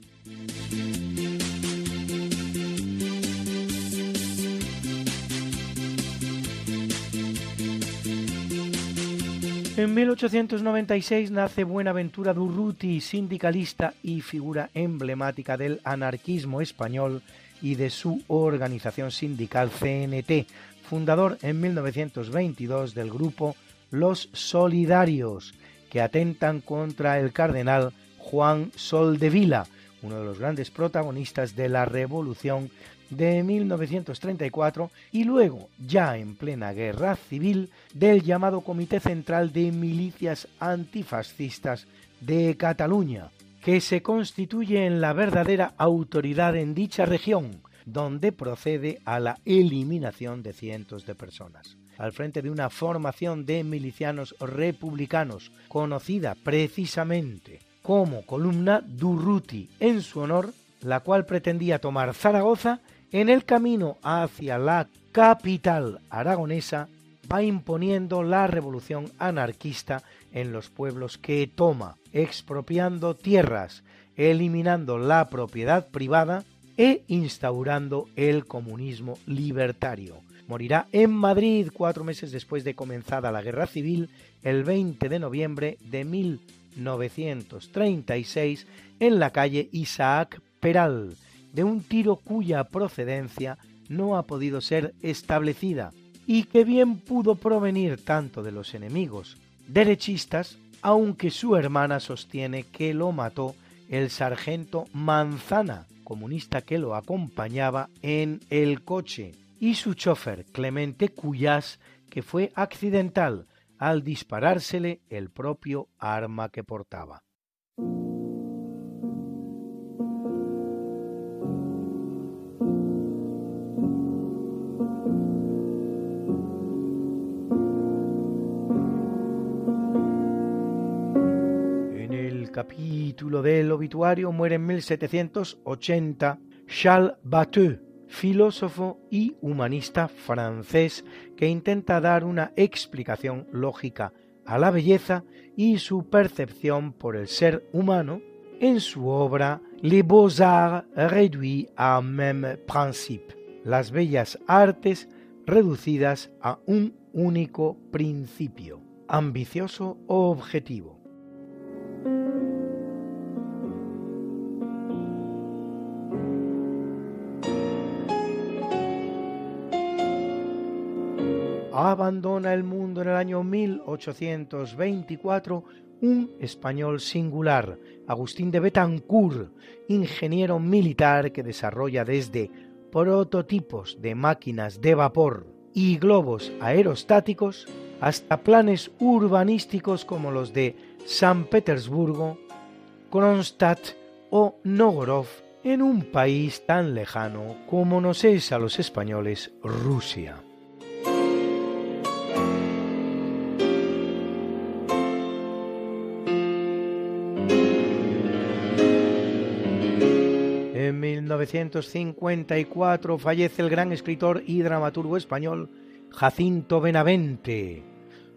En 1896 nace Buenaventura Durruti, sindicalista y figura emblemática del anarquismo español y de su organización sindical CNT, fundador en 1922 del grupo Los Solidarios, que atentan contra el cardenal Juan Soldevila, uno de los grandes protagonistas de la Revolución de 1934 y luego, ya en plena guerra civil, del llamado Comité Central de Milicias Antifascistas de Cataluña, que se constituye en la verdadera autoridad en dicha región, donde procede a la eliminación de cientos de personas. Al frente de una formación de milicianos republicanos, conocida precisamente como columna Durruti en su honor, la cual pretendía tomar Zaragoza en el camino hacia la capital aragonesa va imponiendo la revolución anarquista en los pueblos que toma, expropiando tierras, eliminando la propiedad privada e instaurando el comunismo libertario, morirá en Madrid cuatro meses después de comenzada la Guerra Civil, el 20 de noviembre de 1936, en la calle Isaac Peral, de un tiro cuya procedencia no ha podido ser establecida y que bien pudo provenir tanto de los enemigos derechistas, aunque su hermana sostiene que lo mató el sargento Manzana, comunista que lo acompañaba en el coche, y su chofer Clemente Cuyás, que fue accidental al disparársele el propio arma que portaba. Capítulo del obituario muere en 1780 Charles Bateau, filósofo y humanista francés que intenta dar una explicación lógica a la belleza y su percepción por el ser humano en su obra Les Beaux-Arts réduits à même principe, las bellas artes reducidas a un único principio, ambicioso objetivo. Abandona el mundo en el año 1824 un español singular, Agustín de Betancourt, ingeniero militar que desarrolla desde prototipos de máquinas de vapor y globos aerostáticos hasta planes urbanísticos como los de San Petersburgo, Kronstadt o Novgorod en un país tan lejano como nos es a los españoles Rusia. 1954 fallece el gran escritor y dramaturgo español Jacinto Benavente,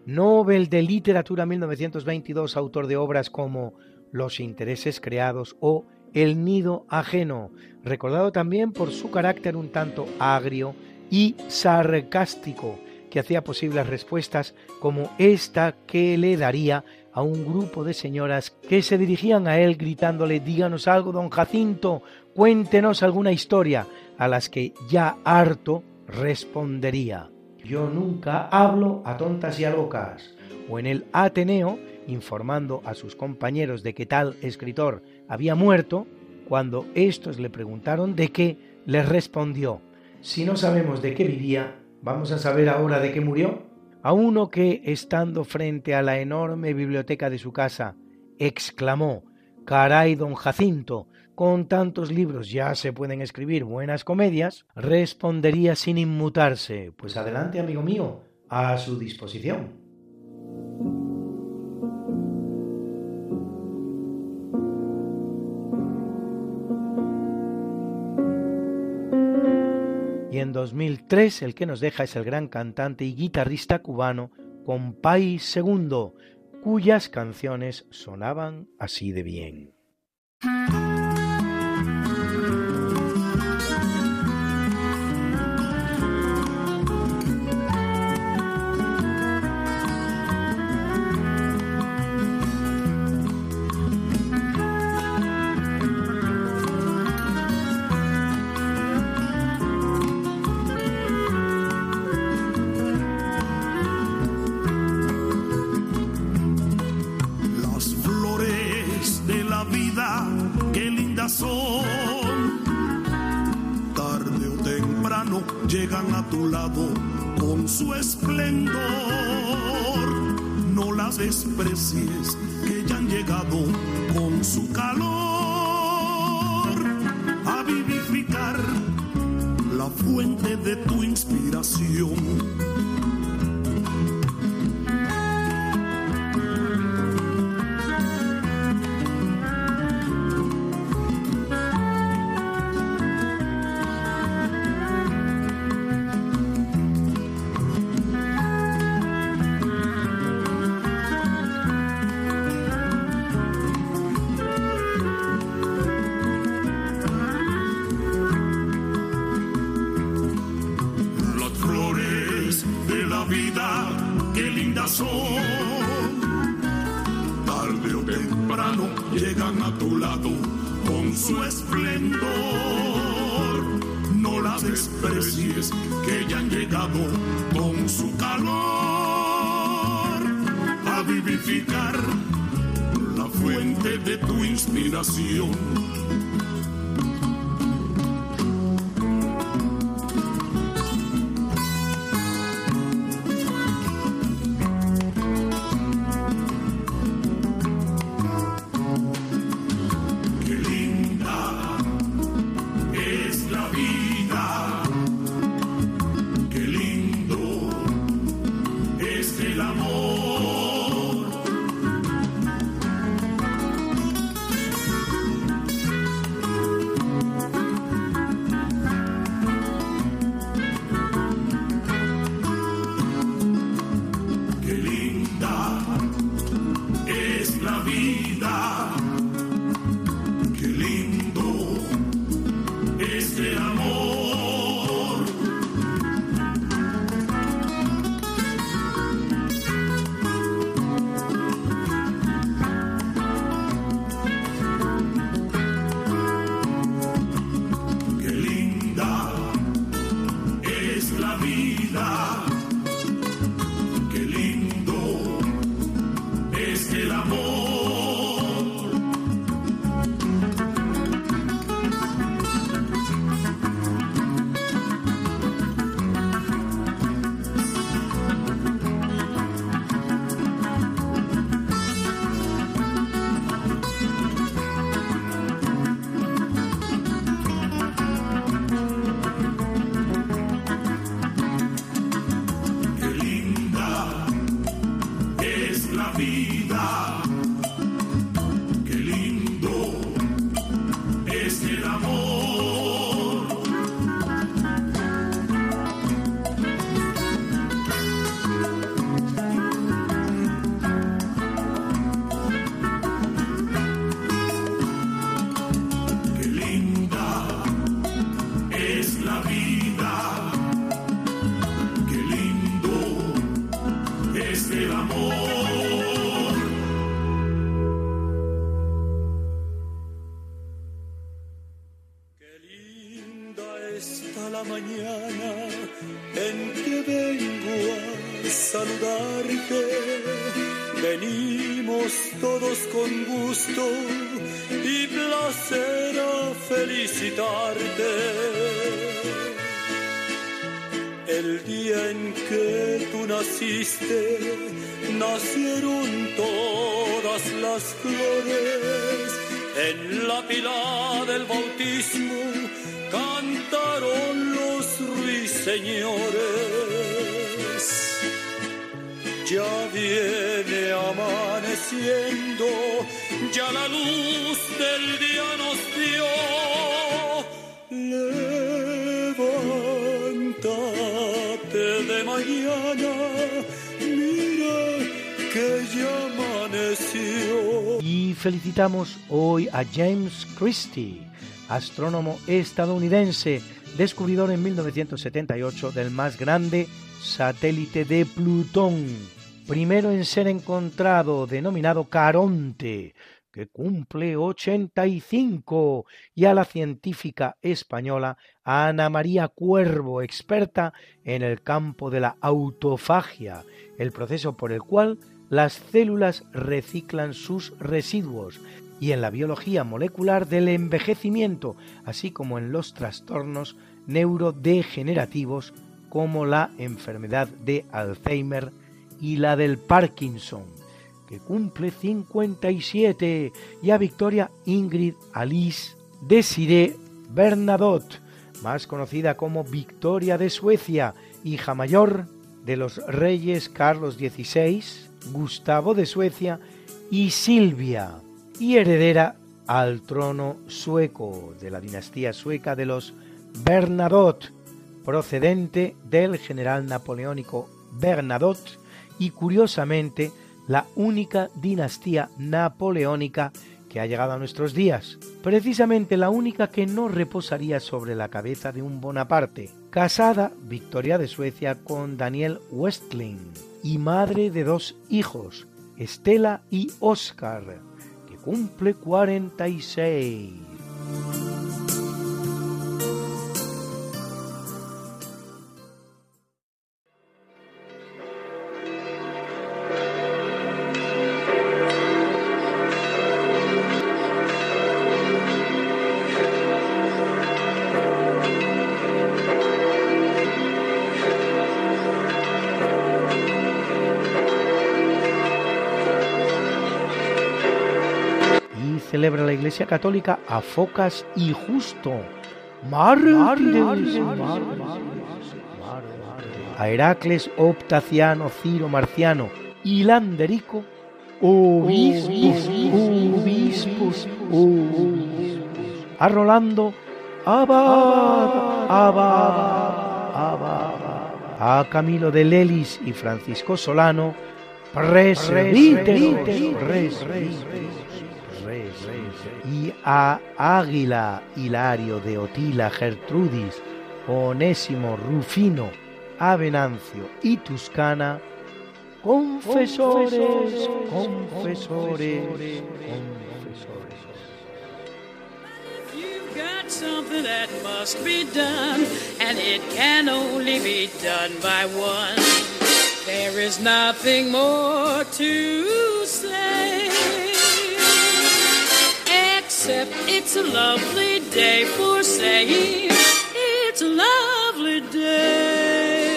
Nobel de Literatura 1922, autor de obras como Los intereses creados o El nido ajeno, recordado también por su carácter un tanto agrio y sarcástico, que hacía posibles respuestas como esta que le daría a un grupo de señoras que se dirigían a él gritándole díganos algo, don Jacinto, cuéntenos alguna historia, a las que ya harto respondería. Yo nunca hablo a tontas y a locas, o en el Ateneo, informando a sus compañeros de que tal escritor había muerto, cuando éstos le preguntaron de qué, les respondió, si no sabemos de qué vivía, ¿vamos a saber ahora de qué murió? a uno que, estando frente a la enorme biblioteca de su casa, exclamó Caray, don Jacinto, con tantos libros ya se pueden escribir buenas comedias, respondería sin inmutarse, pues adelante, amigo mío, a su disposición. Y en 2003 el que nos deja es el gran cantante y guitarrista cubano Compay II, cuyas canciones sonaban así de bien. Con su esplendor. No las desprecies que ya han llegado con su calor a vivificar la fuente de tu inspiración. Y felicitamos hoy a James Christie, astrónomo estadounidense, descubridor en 1978 del más grande satélite de Plutón, primero en ser encontrado, denominado Caronte, que cumple 85, y a la científica española Ana María Cuervo, experta en el campo de la autofagia, el proceso por el cual las células reciclan sus residuos, y en la biología molecular del envejecimiento, así como en los trastornos neurodegenerativos como la enfermedad de Alzheimer y la del Parkinson, que cumple 57, y a Victoria Ingrid Alice Desiree Bernadotte, más conocida como Victoria de Suecia, hija mayor de los reyes Carlos XVI, Gustavo de Suecia y Silvia, y heredera al trono sueco de la dinastía sueca de los Bernadotte, procedente del general napoleónico Bernadotte y curiosamente la única dinastía napoleónica que ha llegado a nuestros días, precisamente la única que no reposaría sobre la cabeza de un Bonaparte, Casada, Victoria de Suecia, con Daniel Westling. Y madre de dos hijos, Estela y Oscar, que cumple 46. Celebra la Iglesia Católica a Focas y Justo, mártires, a Heracles, Optaciano, Ciro, Marciano y Landerico, obispos, obispos, obispos, a Rolando, abad, abad, abad, a Camilo de Lelis y Francisco Solano, presbíteros, presbíteros, y a Águila, Hilario de Otila, Gertrudis, Onésimo, Rufino, Avenancio y Tuscana, confesores, confesores, confesores. got something that must be done, and it can only be done by one. There is nothing more to say, except it's a lovely day for saying it's a lovely day.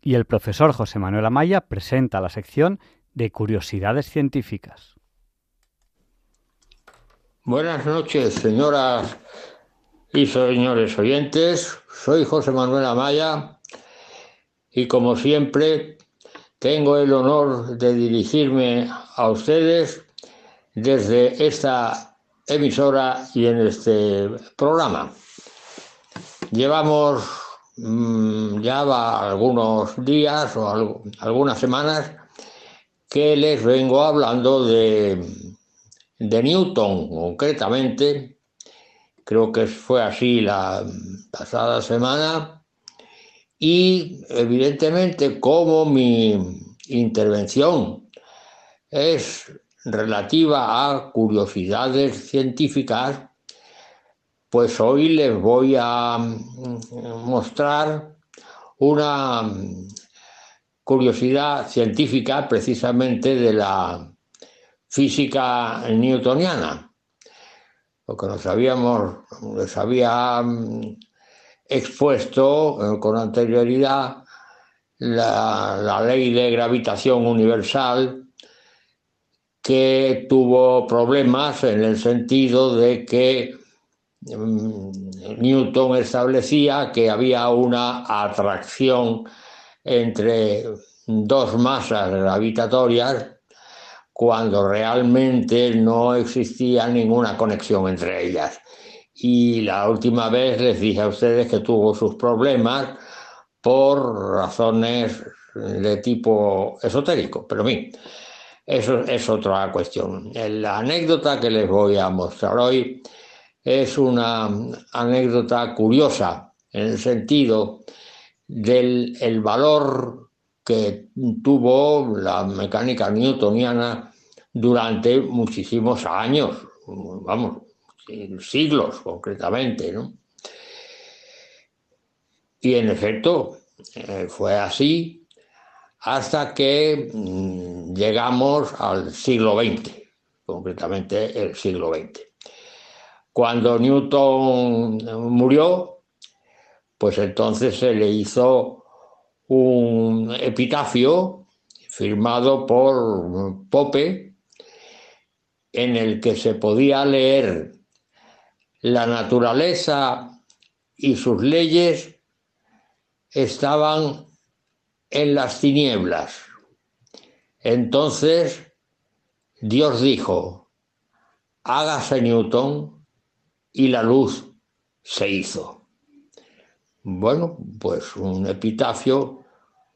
Y el profesor José Manuel Amaya presenta la sección de curiosidades científicas. Buenas noches, señoras y señores oyentes. Soy José Manuel Amaya y como siempre tengo el honor de dirigirme a ustedes desde esta emisora y en este programa. Llevamos mm, ya algunos días o algunas semanas que les vengo hablando de, de Newton, concretamente. Creo que fue así la pasada semana. Y evidentemente como mi intervención es relativa a curiosidades científicas, pues hoy les voy a mm, mostrar una curiosidad científica precisamente de la física newtoniana. Lo que nos habíamos, les había mm, expuesto eh, con anterioridad la, la ley de gravitación universal que tuvo problemas en el sentido de que mm, Newton establecía que había una atracción entre dos masas gravitatorias cuando realmente no existía ninguna conexión entre ellas. Y la última vez les dije a ustedes que tuvo sus problemas por razones de tipo esotérico, pero en fin, eso es otra cuestión. La anécdota que les voy a mostrar hoy es una anécdota curiosa en el sentido del el valor que tuvo la mecánica newtoniana durante muchísimos años, vamos, siglos concretamente, ¿no? Y en efecto, eh, fue así hasta que mm, llegamos al siglo XX, concretamente el siglo XX. Cuando Newton murió, pues entonces se le hizo un epitafio firmado por Pope en el que se podía leer la naturaleza y sus leyes estaban en las tinieblas. Entonces Dios dijo, hágase Newton y la luz se hizo. Bueno, pues un epitafio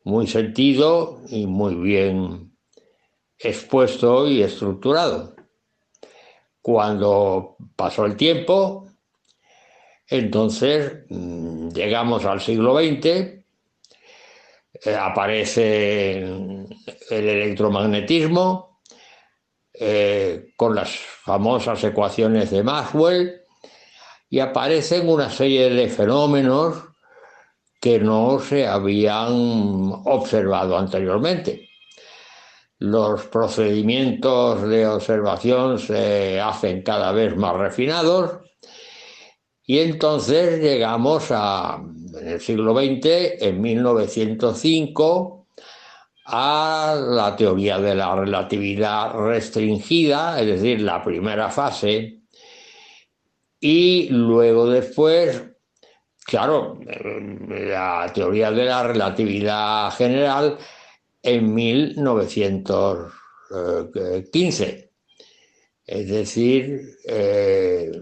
muy sentido y muy bien expuesto y estructurado. Cuando pasó el tiempo, entonces mm, llegamos al siglo XX, eh, aparece el electromagnetismo eh, con las famosas ecuaciones de Maxwell y aparecen una serie de fenómenos que no se habían observado anteriormente. Los procedimientos de observación se hacen cada vez más refinados y entonces llegamos a, en el siglo XX, en 1905, a la teoría de la relatividad restringida, es decir, la primera fase, y luego después, claro, la teoría de la relatividad general en 1915. Es decir, eh,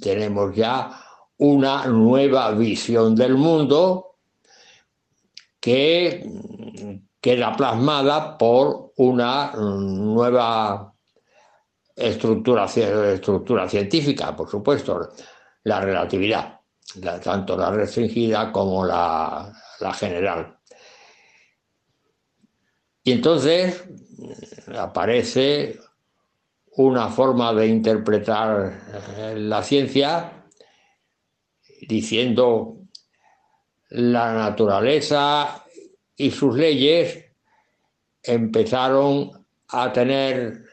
tenemos ya una nueva visión del mundo que queda plasmada por una nueva estructura científica, por supuesto, la relatividad, tanto la restringida como la, general. Y entonces aparece una forma de interpretar eh, la ciencia diciendo la naturaleza y sus leyes empezaron a tener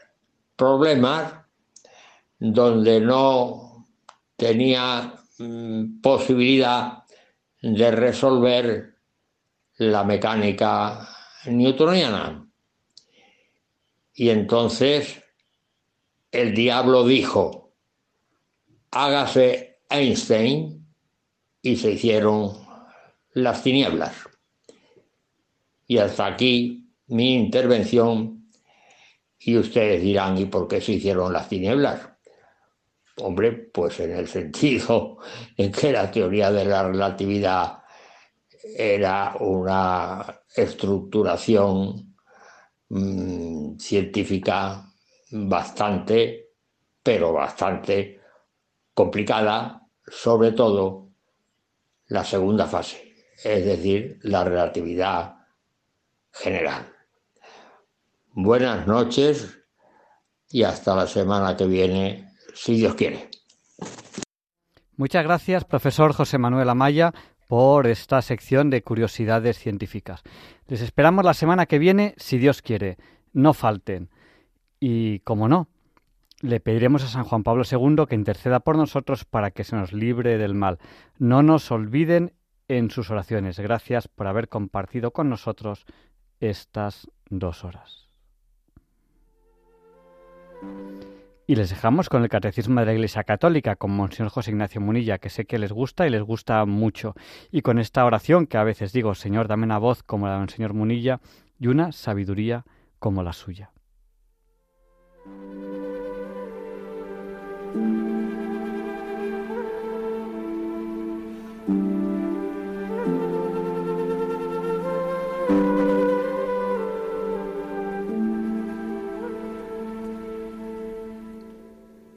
problemas donde no tenía mm, posibilidad de resolver la mecánica newtoniana. Y entonces el diablo dijo, hágase Einstein y se hicieron las tinieblas. Y hasta aquí mi intervención y ustedes dirán, ¿y por qué se hicieron las tinieblas? Hombre, pues en el sentido en que la teoría de la relatividad era una estructuración mm, científica bastante, pero bastante complicada, sobre todo la segunda fase, es decir, la relatividad general. Buenas noches y hasta la semana que viene, si Dios quiere. Muchas gracias, profesor José Manuel Amaya, por esta sección de curiosidades científicas. Les esperamos la semana que viene, si Dios quiere. No falten. Y, como no, le pediremos a San Juan Pablo II que interceda por nosotros para que se nos libre del mal. No nos olviden en sus oraciones. Gracias por haber compartido con nosotros estas dos horas. Y les dejamos con el Catecismo de la Iglesia Católica, con Monseñor José Ignacio Munilla, que sé que les gusta y les gusta mucho. Y con esta oración que a veces digo, Señor, dame una voz como la de Monseñor Munilla y una sabiduría como la suya.